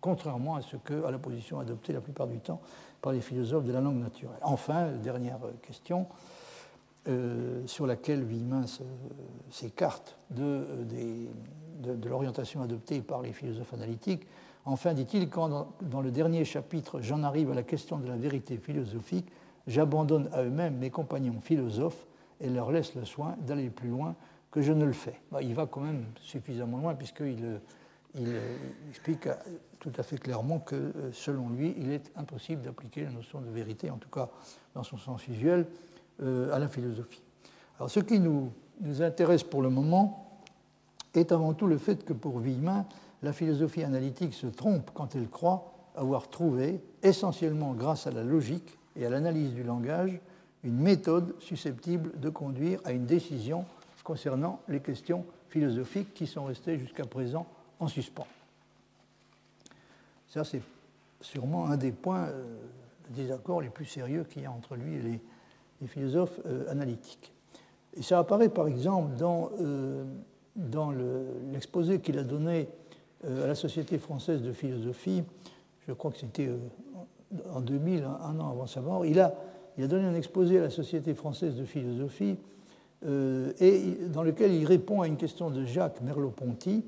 contrairement à, ce que, à la position adoptée la plupart du temps par les philosophes de la langue naturelle. Enfin, dernière question euh, sur laquelle Villemin s'écarte de, l'orientation adoptée par les philosophes analytiques. Enfin, dit-il, quand dans, dans, le dernier chapitre j'en arrive à la question de la vérité philosophique, j'abandonne à eux-mêmes mes compagnons philosophes et leur laisse le soin d'aller plus loin que je ne le fais. Bah, il va quand même suffisamment loin puisqu'il il explique tout à fait clairement que, euh, selon lui, il est impossible d'appliquer la notion de vérité, en tout cas dans son sens usuel, euh, à la philosophie. Alors, ce qui nous, nous, intéresse pour le moment est avant tout le fait que pour Villemin, la philosophie analytique se trompe quand elle croit avoir trouvé, essentiellement grâce à la logique et à l'analyse du langage, une méthode susceptible de conduire à une décision concernant les questions philosophiques qui sont restés jusqu'à présent en suspens. Ça, c'est sûrement un des points de désaccord les plus sérieux qu'il y a entre lui et les, philosophes analytiques. Et ça apparaît par exemple dans, dans l'exposé qu'il a donné à la Société française de philosophie, je crois que c'était en 2000, un an avant sa mort, il a, il a donné un exposé à la Société française de philosophie euh, et dans lequel il répond à une question de Jacques Merleau-Ponty.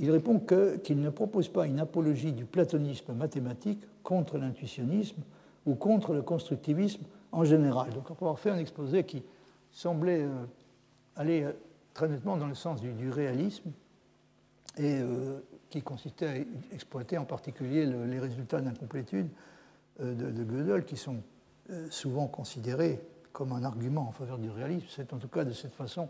Il répond qu'il ne propose pas une apologie du platonisme mathématique contre l'intuitionnisme ou contre le constructivisme en général. Donc, après avoir fait un exposé qui semblait euh, aller euh, très nettement dans le sens du, réalisme et qui consistait à exploiter en particulier les résultats d'incomplétude de, de Gödel, qui sont souvent considérés comme un argument en faveur du réalisme. C'est en tout cas de cette façon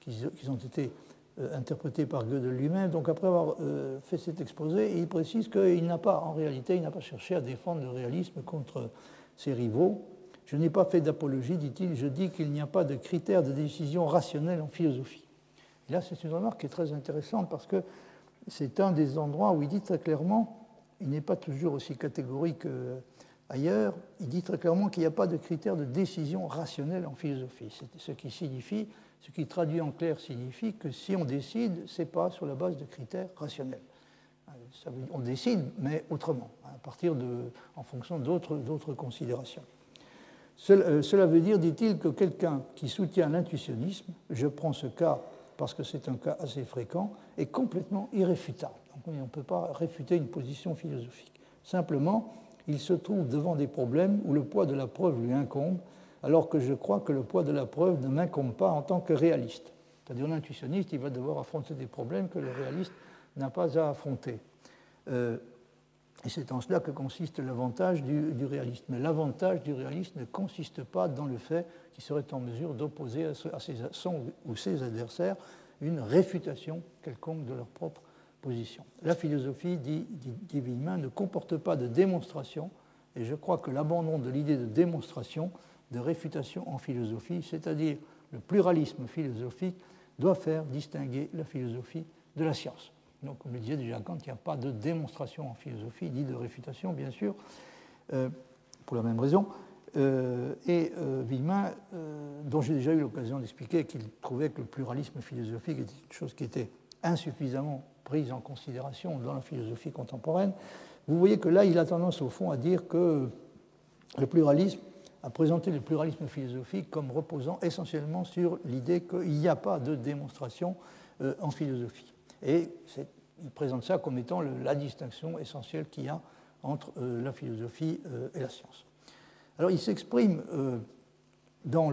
qu'ils ont été euh, interprétés par Gödel lui-même. Donc après avoir euh, fait cet exposé, il précise qu'il n'a pas, en réalité, il n'a pas cherché à défendre le réalisme contre ses rivaux. Je n'ai pas fait d'apologie, dit-il, je dis qu'il n'y a pas de critères de décision rationnelle en philosophie. Et là, c'est une remarque qui est très intéressante parce que c'est un des endroits où il dit très clairement, il n'est pas toujours aussi catégorique euh, Ailleurs, il dit très clairement qu'il n'y a pas de critère de décision rationnelle en philosophie. Ce qui signifie, ce qui traduit en clair signifie que si on décide, ce n'est pas sur la base de critères rationnels. on décide, mais autrement, à partir de, en fonction d'autres considérations. Euh, cela veut dire, dit-il, que quelqu'un qui soutient l'intuitionnisme, je prends ce cas parce que c'est un cas assez fréquent, est complètement irréfutable. On ne peut pas réfuter une position philosophique. Simplement, il se trouve devant des problèmes où le poids de la preuve lui incombe, alors que je crois que le poids de la preuve ne m'incombe pas en tant que réaliste. C'est-à-dire l'intuitionniste, il va devoir affronter des problèmes que le réaliste n'a pas à affronter. Euh, et c'est en cela que consiste l'avantage du, réalisme. Mais l'avantage du réalisme ne consiste pas dans le fait qu'il serait en mesure d'opposer à, son ou ses adversaires une réfutation quelconque de leur propre position. La philosophie, dit, dit, ne comporte pas de démonstration, et je crois que l'abandon de l'idée de démonstration, de réfutation en philosophie, c'est-à-dire le pluralisme philosophique, doit faire distinguer la philosophie de la science. Donc, comme le disait déjà Kant, il n'y a pas de démonstration en philosophie, ni de réfutation, bien sûr, euh, pour la même raison. Euh, et euh, euh, dont j'ai déjà eu l'occasion d'expliquer qu'il trouvait que le pluralisme philosophique était une chose qui était insuffisamment prise en considération dans la philosophie contemporaine, vous voyez que là, il a tendance au fond à dire que le pluralisme, a présenté le pluralisme philosophique comme reposant essentiellement sur l'idée qu'il n'y a pas de démonstration euh, en philosophie. Et il présente ça comme étant la distinction essentielle qu'il y a entre euh, la philosophie euh, et la science. Alors il s'exprime dans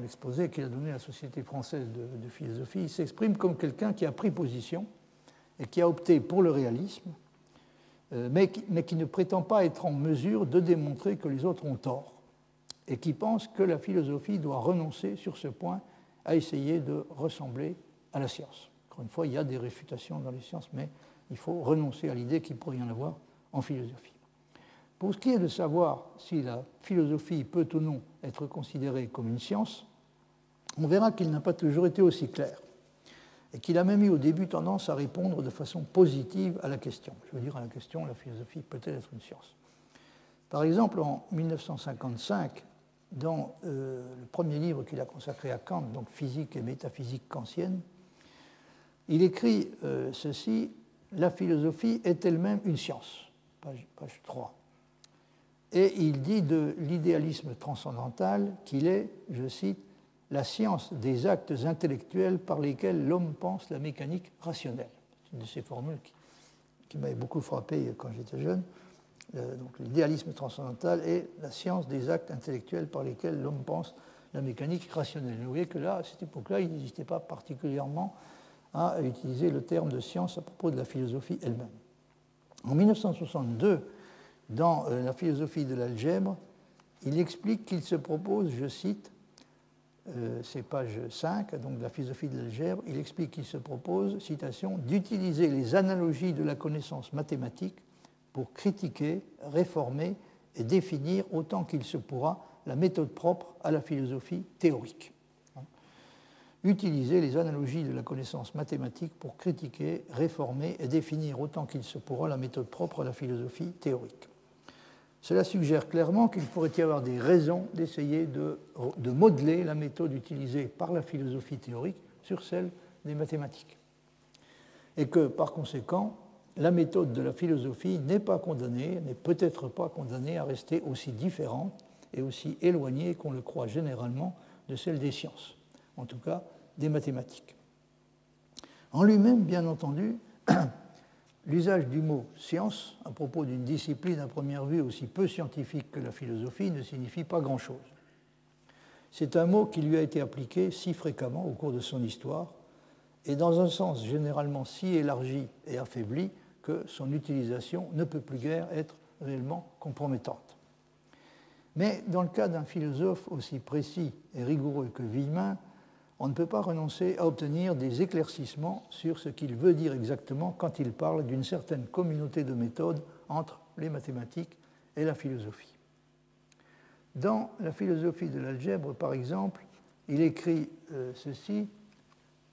l'exposé qu'il a donné à la Société française de, philosophie, il s'exprime comme quelqu'un qui a pris position et qui a opté pour le réalisme, mais qui, ne prétend pas être en mesure de démontrer que les autres ont tort, et qui pense que la philosophie doit renoncer sur ce point à essayer de ressembler à la science. Encore une fois, il y a des réfutations dans les sciences, mais il faut renoncer à l'idée qu'il pourrait y en avoir en philosophie. Pour ce qui est de savoir si la philosophie peut ou non être considérée comme une science, on verra qu'il n'a pas toujours été aussi clair et qu'il a même eu au début tendance à répondre de façon positive à la question. Je veux dire à la question, la philosophie peut-elle être une science? Par exemple, en 1955, dans euh, le premier livre qu'il a consacré à Kant, donc Physique et métaphysique kantienne, il écrit euh, ceci La philosophie est elle-même une science, page, page 3. Et il dit de l'idéalisme transcendantal qu'il est, je cite, la science des actes intellectuels par lesquels l'homme pense la mécanique rationnelle. C'est une de ces formules qui, m'avait beaucoup frappé quand j'étais jeune. Euh, l'idéalisme transcendantal est la science des actes intellectuels par lesquels l'homme pense la mécanique rationnelle. Vous voyez que là, à cette époque-là, il n'hésitait pas particulièrement à utiliser le terme de science à propos de la philosophie elle-même. En 1962, dans euh, la philosophie de l'algèbre, il explique qu'il se propose, je cite, euh, c'est page 5, donc de la philosophie de l'algèbre, il explique qu'il se propose, citation, d'utiliser les analogies de la connaissance mathématique pour critiquer, réformer et définir autant qu'il se pourra la méthode propre à la philosophie théorique. utiliser les analogies de la connaissance mathématique pour critiquer, réformer et définir autant qu'il se pourra la méthode propre à la philosophie théorique. Cela suggère clairement qu'il pourrait y avoir des raisons d'essayer de, de, modeler la méthode utilisée par la philosophie théorique sur celle des mathématiques. Et que, par conséquent, la méthode de la philosophie n'est pas condamnée, n'est peut-être pas condamnée à rester aussi différente et aussi éloignée qu'on le croit généralement de celle des sciences, en tout cas des mathématiques. En lui-même, bien entendu, l'usage du mot science à propos d'une discipline à première vue aussi peu scientifique que la philosophie ne signifie pas grand-chose. C'est un mot qui lui a été appliqué si fréquemment au cours de son histoire et dans un sens généralement si élargi et affaibli que son utilisation ne peut plus guère être réellement compromettante. Mais dans le cas d'un philosophe aussi précis et rigoureux que Villemin, on ne peut pas renoncer à obtenir des éclaircissements sur ce qu'il veut dire exactement quand il parle d'une certaine communauté de méthodes entre les mathématiques et la philosophie. Dans la philosophie de l'algèbre, par exemple, il écrit euh, ceci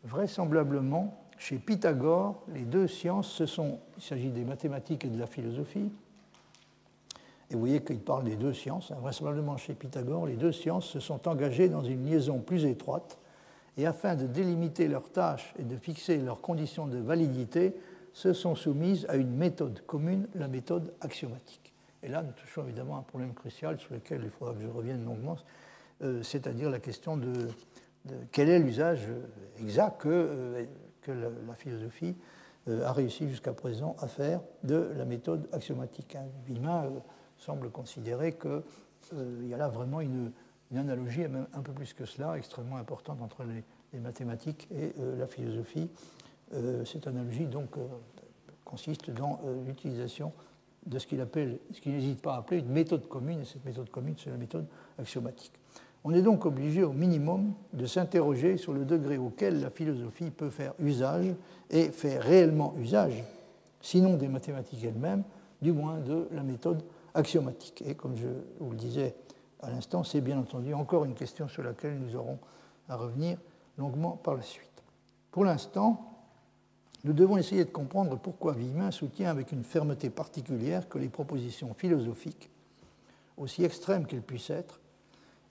vraisemblablement, chez Pythagore, les deux sciences, ce sont, il s'agit des mathématiques et de la philosophie, et vous voyez qu'il parle des deux sciences. Chez Pythagore, les deux sciences se sont engagées dans une liaison plus étroite et afin de délimiter leurs tâches et de fixer leurs conditions de validité, se sont soumises à une méthode commune, la méthode axiomatique. Et là, nous touchons évidemment à un problème crucial sur lequel il faudra que je revienne longuement, euh, c'est-à-dire la question de, quel est l'usage exact que, euh, que la, philosophie euh, a réussi jusqu'à présent à faire de la méthode axiomatique. Hein semble considérer qu'il euh, y a là vraiment une, analogie, un peu plus que cela, extrêmement importante entre les, mathématiques et euh, la philosophie. Euh, cette analogie donc consiste dans l'utilisation de ce qu'il appelle, ce qu'il n'hésite pas à appeler une méthode commune, et cette méthode commune, c'est la méthode axiomatique. On est donc obligé au minimum de s'interroger sur le degré auquel la philosophie peut faire usage et faire réellement usage, sinon des mathématiques elles-mêmes, du moins de la méthode axiomatique. Et comme je vous le disais à l'instant, c'est bien entendu encore une question sur laquelle nous aurons à revenir longuement par la suite. Pour l'instant, nous devons essayer de comprendre pourquoi Villemin soutient avec une fermeté particulière que les propositions philosophiques, aussi extrêmes qu'elles puissent être,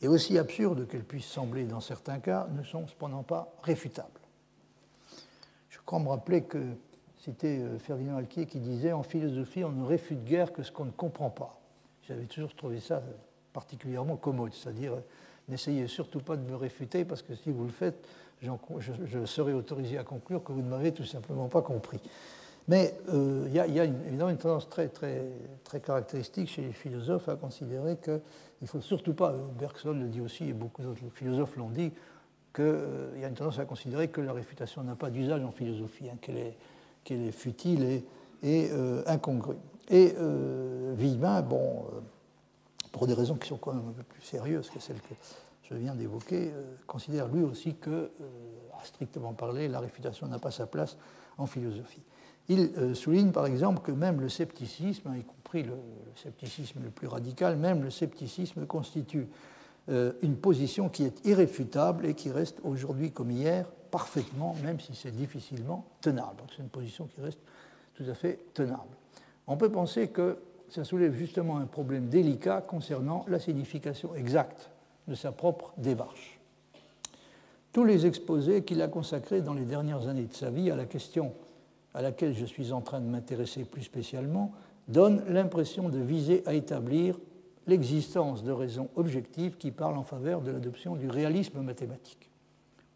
et aussi absurdes qu'elles puissent sembler dans certains cas, ne sont cependant pas réfutables. Je crois me rappeler que c'était euh, Ferdinand Alquier qui disait En philosophie, on ne réfute guère que ce qu'on ne comprend pas. J'avais toujours trouvé ça particulièrement commode, c'est-à-dire euh, n'essayez surtout pas de me réfuter parce que si vous le faites, je, serai autorisé à conclure que vous ne m'avez tout simplement pas compris. Mais euh, il y, a évidemment une tendance très, très, très caractéristique chez les philosophes à considérer qu'il ne faut surtout pas, Bergson le dit aussi et beaucoup d'autres philosophes l'ont dit, qu'il y a une tendance à considérer que la réfutation n'a pas d'usage en philosophie, hein, qu'elle est futile et, euh, incongrue. Et euh, Villemin, euh, pour des raisons qui sont quand même un peu plus sérieuses que celles que je viens d'évoquer, considère lui aussi que, à strictement parler, la réfutation n'a pas sa place en philosophie. Il souligne par exemple que même le scepticisme, compris le, scepticisme le plus radical, même le scepticisme constitue une position qui est irréfutable et qui reste aujourd'hui comme hier parfaitement, même si c'est difficilement tenable. Donc c'est une position qui reste tout à fait tenable. On peut penser que ça soulève justement un problème délicat concernant la signification exacte de sa propre démarche. Tous les exposés qu'il a consacrés dans les dernières années de sa vie à la question à laquelle je suis en train de m'intéresser plus spécialement donnent l'impression de viser à établir l'existence de raisons objectives qui parlent en faveur de l'adoption du réalisme mathématique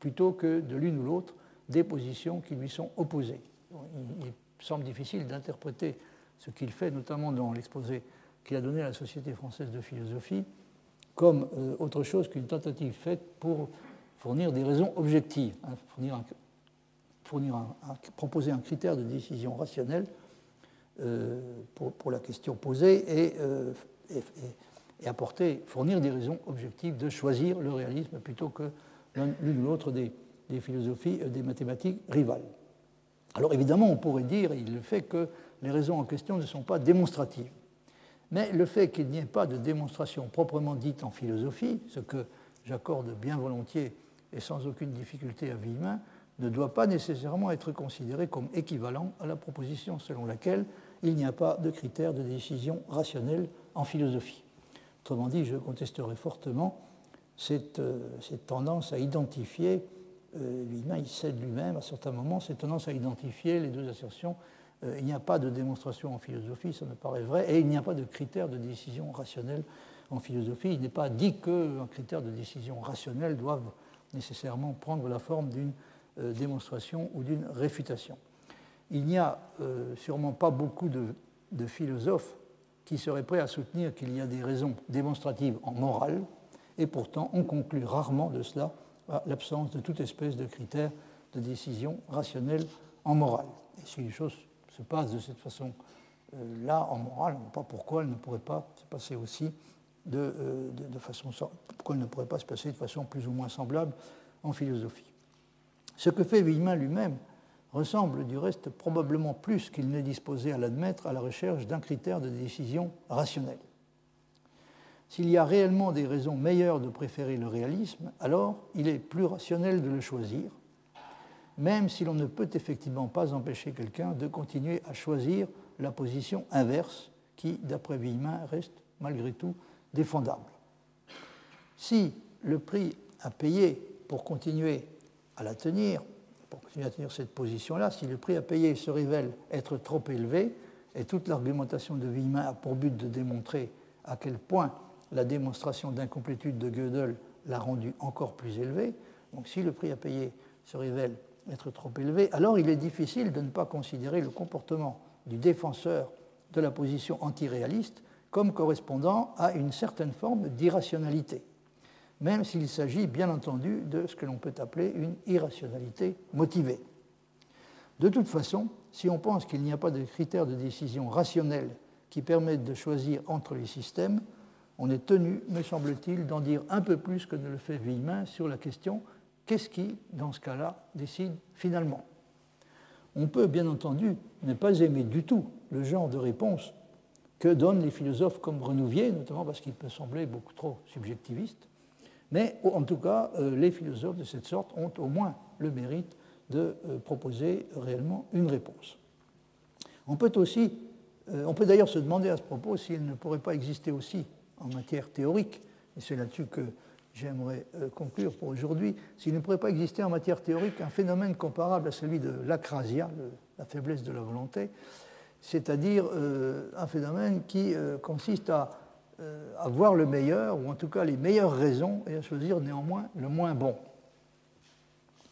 plutôt que de l'une ou l'autre des positions qui lui sont opposées. Il, semble difficile d'interpréter ce qu'il fait, notamment dans l'exposé qu'il a donné à la Société française de philosophie, comme euh, autre chose qu'une tentative faite pour fournir des raisons objectives, hein, fournir, proposer un critère de décision rationnelle euh, pour, la question posée euh, et, apporter, fournir des raisons objectives de choisir le réalisme plutôt que l'une ou l'autre des, philosophies, euh, des mathématiques rivales. Alors évidemment, on pourrait dire, et il le fait, que les raisons en question ne sont pas démonstratives. Mais le fait qu'il n'y ait pas de démonstration proprement dite en philosophie, ce que j'accorde bien volontiers et sans aucune difficulté à Villemin, ne doit pas nécessairement être considéré comme équivalent à la proposition selon laquelle il n'y a pas de critère de décision rationnelle en philosophie. Autrement dit, je contesterai fortement cette, euh, tendance à identifier, euh, il cède lui-même à certains moments, cette tendance à identifier les deux assertions. Euh, il n'y a pas de démonstration en philosophie, ça me paraît vrai, et il n'y a pas de critère de décision rationnelle en philosophie. Il n'est pas dit qu'un critère de décision rationnelle doive nécessairement prendre la forme d'une euh, démonstration ou d'une réfutation. Il n'y a euh, sûrement pas beaucoup de, philosophes qui seraient prêts à soutenir qu'il y a des raisons démonstratives en morale, et pourtant on conclut rarement de cela l'absence de toute espèce de critères de décision rationnelle en morale. Et si les choses se passent de cette façon-là euh, en morale, pas pourquoi elles ne pourraient pas se passer aussi de, de, façon pourquoi elles ne pourraient pas se passer de façon plus ou moins semblable en philosophie. Ce que fait Villemin lui-même ressemble du reste probablement plus qu'il n'est disposé à l'admettre à la recherche d'un critère de décision rationnelle. S'il y a réellement des raisons meilleures de préférer le réalisme, alors il est plus rationnel de le choisir, même si l'on ne peut effectivement pas empêcher quelqu'un de continuer à choisir la position inverse qui, d'après Villemin, reste malgré tout défendable. Si le prix à payer pour continuer à la tenir, pour continuer à tenir cette position-là, si le prix à payer se révèle être trop élevé, et toute l'argumentation de Villemin a pour but de démontrer à quel point la démonstration d'incomplétude de Gödel l'a rendu encore plus élevé, donc si le prix à payer se révèle être trop élevé, alors il est difficile de ne pas considérer le comportement du défenseur de la position antiréaliste comme correspondant à une certaine forme d'irrationalité même s'il s'agit bien entendu de ce que l'on peut appeler une irrationalité motivée. De toute façon, si on pense qu'il n'y a pas de critères de décision rationnels qui permettent de choisir entre les systèmes, on est tenu, me semble-t-il, d'en dire un peu plus que ne le fait Villemin sur la question qu'est-ce qui, dans ce cas-là, décide finalement? On peut, bien entendu, ne pas aimer du tout le genre de réponse que donnent les philosophes comme Renouvier, notamment parce qu'il peut sembler beaucoup trop subjectiviste, mais en tout cas, euh, les philosophes de cette sorte ont au moins le mérite de euh, proposer réellement une réponse. On peut aussi, euh, on peut d'ailleurs se demander à ce propos s'il ne pourrait pas exister aussi en matière théorique, et c'est là-dessus que j'aimerais conclure pour aujourd'hui, s'il ne pourrait pas exister en matière théorique un phénomène comparable à celui de l'acrasia, la faiblesse de la volonté, c'est-à-dire un phénomène qui consiste à euh, à voir le meilleur, ou en tout cas les meilleures raisons, et à choisir néanmoins le moins bon.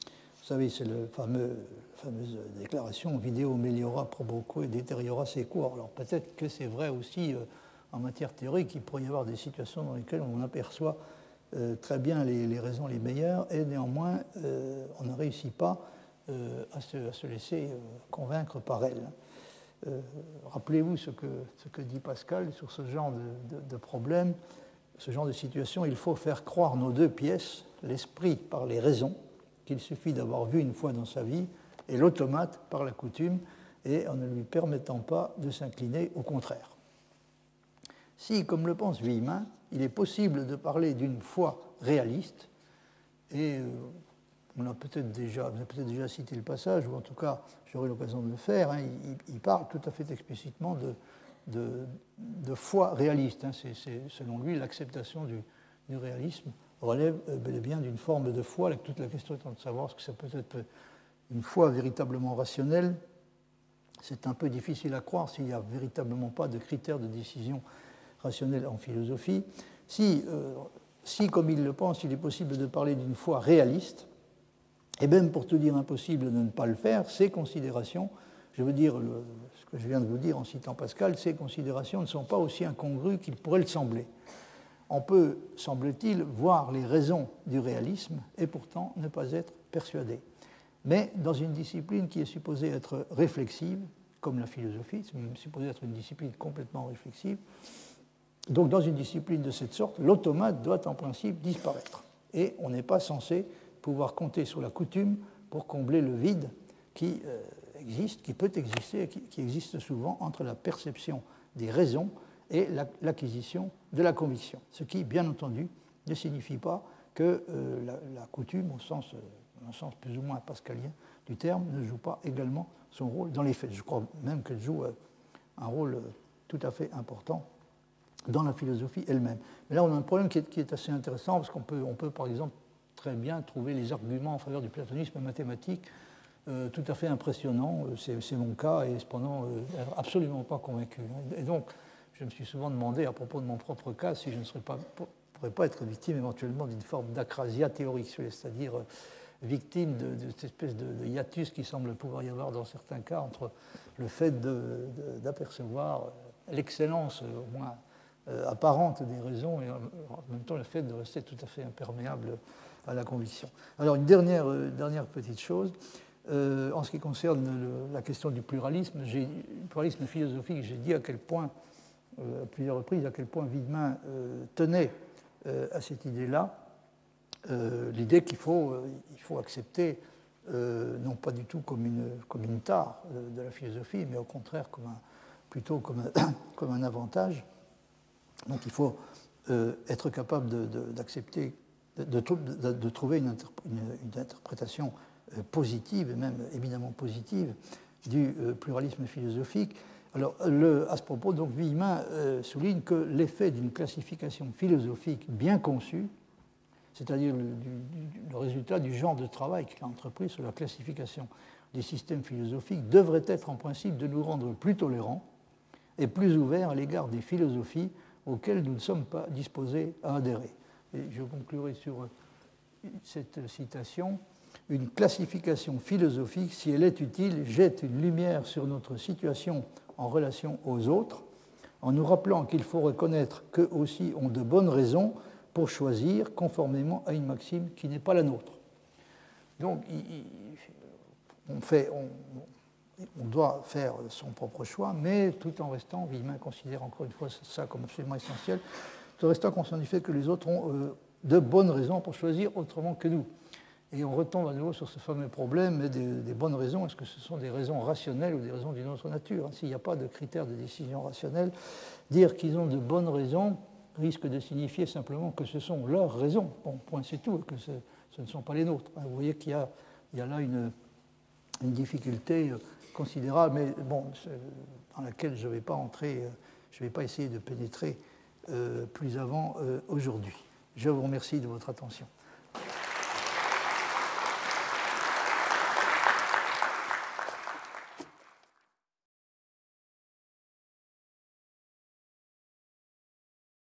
Vous savez, c'est la fameuse déclaration vidéo meliora pro et deteriora sequor. Alors peut-être que c'est vrai aussi euh, en matière théorique, il pourrait y avoir des situations dans lesquelles on aperçoit euh, très bien les, raisons les meilleures, et néanmoins on ne réussit pas à se, laisser convaincre par elles. Euh, rappelez-vous ce que, dit Pascal sur ce genre de, problème, ce genre de situation. Il faut faire croire nos deux pièces, l'esprit par les raisons, qu'il suffit d'avoir vu une fois dans sa vie, et l'automate par la coutume, et en ne lui permettant pas de s'incliner au contraire. Si, comme le pense Villemin, il est possible de parler d'une foi réaliste, et euh, on a peut-être déjà, peut déjà cité le passage, ou en tout cas j'aurai l'occasion de le faire, hein, il, parle tout à fait explicitement de, foi réaliste. Hein. c'est, selon lui, l'acceptation du, réalisme relève euh, bel et bien d'une forme de foi, avec toute la question étant de savoir ce que ça peut être une foi véritablement rationnelle. C'est un peu difficile à croire s'il n'y a véritablement pas de critères de décision rationnelle en philosophie. Euh, si, comme il le pense, il est possible de parler d'une foi réaliste, et même pour tout dire impossible de ne pas le faire, ces considérations, je veux dire ce que je viens de vous dire en citant Pascal, ces considérations ne sont pas aussi incongrues qu'il pourrait le sembler. On peut, semble-t-il, voir les raisons du réalisme et pourtant ne pas être persuadé. Mais dans une discipline qui est supposée être réflexive, comme la philosophie, c'est supposé être une discipline complètement réflexive, donc dans une discipline de cette sorte, l'automate doit en principe disparaître. Et on n'est pas censé pouvoir compter sur la coutume pour combler le vide qui euh, existe, qui peut exister, qui, qui, existe souvent entre la perception des raisons et l'acquisition de la conviction. Ce qui, bien entendu, ne signifie pas que la, la, coutume, au sens, plus ou moins pascalien du terme, ne joue pas également son rôle dans les faits. Je crois même qu'elle joue un rôle tout à fait important dans la philosophie elle-même. Mais là, on a un problème qui est, assez intéressant, parce qu'on peut, on peut, par exemple, très bien trouver les arguments en faveur du platonisme mathématique euh, tout à fait impressionnants. Euh, c'est mon cas, et cependant, euh, absolument pas convaincu. Et donc, je me suis souvent demandé, à propos de mon propre cas, si je ne serais pas, pourrais pas être victime éventuellement d'une forme d'acrasia théorique, c'est-à-dire victime de, cette espèce de, hiatus qui semble pouvoir y avoir dans certains cas entre le fait d'apercevoir l'excellence, au moins apparente des raisons et en même temps le fait de rester tout à fait imperméable à la conviction. Alors une dernière, euh, petite chose, euh, en ce qui concerne la question du pluralisme, pluralisme philosophique, j'ai dit à quel point, à plusieurs reprises, à quel point Widman tenait à cette idée-là, l'idée qu'il faut, il faut accepter, non pas du tout comme une, comme tare de la philosophie, mais au contraire plutôt comme un, comme un avantage, donc il faut euh, être capable d'accepter, de, trouver une, interprétation euh, positive, et même évidemment positive, du euh, pluralisme philosophique. Alors, à ce propos, donc, Villemin souligne que l'effet d'une classification philosophique bien conçue, c'est-à-dire le, le, résultat du genre de travail qu'il a entrepris sur la classification des systèmes philosophiques, devrait être en principe de nous rendre plus tolérants et plus ouverts à l'égard des philosophies auxquels nous ne sommes pas disposés à adhérer. Et je conclurai sur cette citation. Une classification philosophique, si elle est utile, jette une lumière sur notre situation en relation aux autres, en nous rappelant qu'il faut reconnaître qu'eux aussi ont de bonnes raisons pour choisir conformément à une maxime qui n'est pas la nôtre. Donc, on, fait, on doit faire son propre choix, mais tout en restant, Villemin considère encore une fois ça comme absolument essentiel, tout restant conscient du fait que les autres ont euh, de bonnes raisons pour choisir autrement que nous. Et on retombe à nouveau sur ce fameux problème des, bonnes raisons. Est-ce que ce sont des raisons rationnelles ou des raisons d'une autre nature S'il n'y a pas de critères de décision rationnelle, dire qu'ils ont de bonnes raisons risque de signifier simplement que ce sont leurs raisons. Bon, point, c'est tout, que ce, ne sont pas les nôtres. Vous voyez qu'il y, a, là une, difficulté euh, considérable, mais bon, dans laquelle je ne vais pas entrer, euh, je ne vais pas essayer de pénétrer plus avant euh, aujourd'hui. Je vous remercie de votre attention.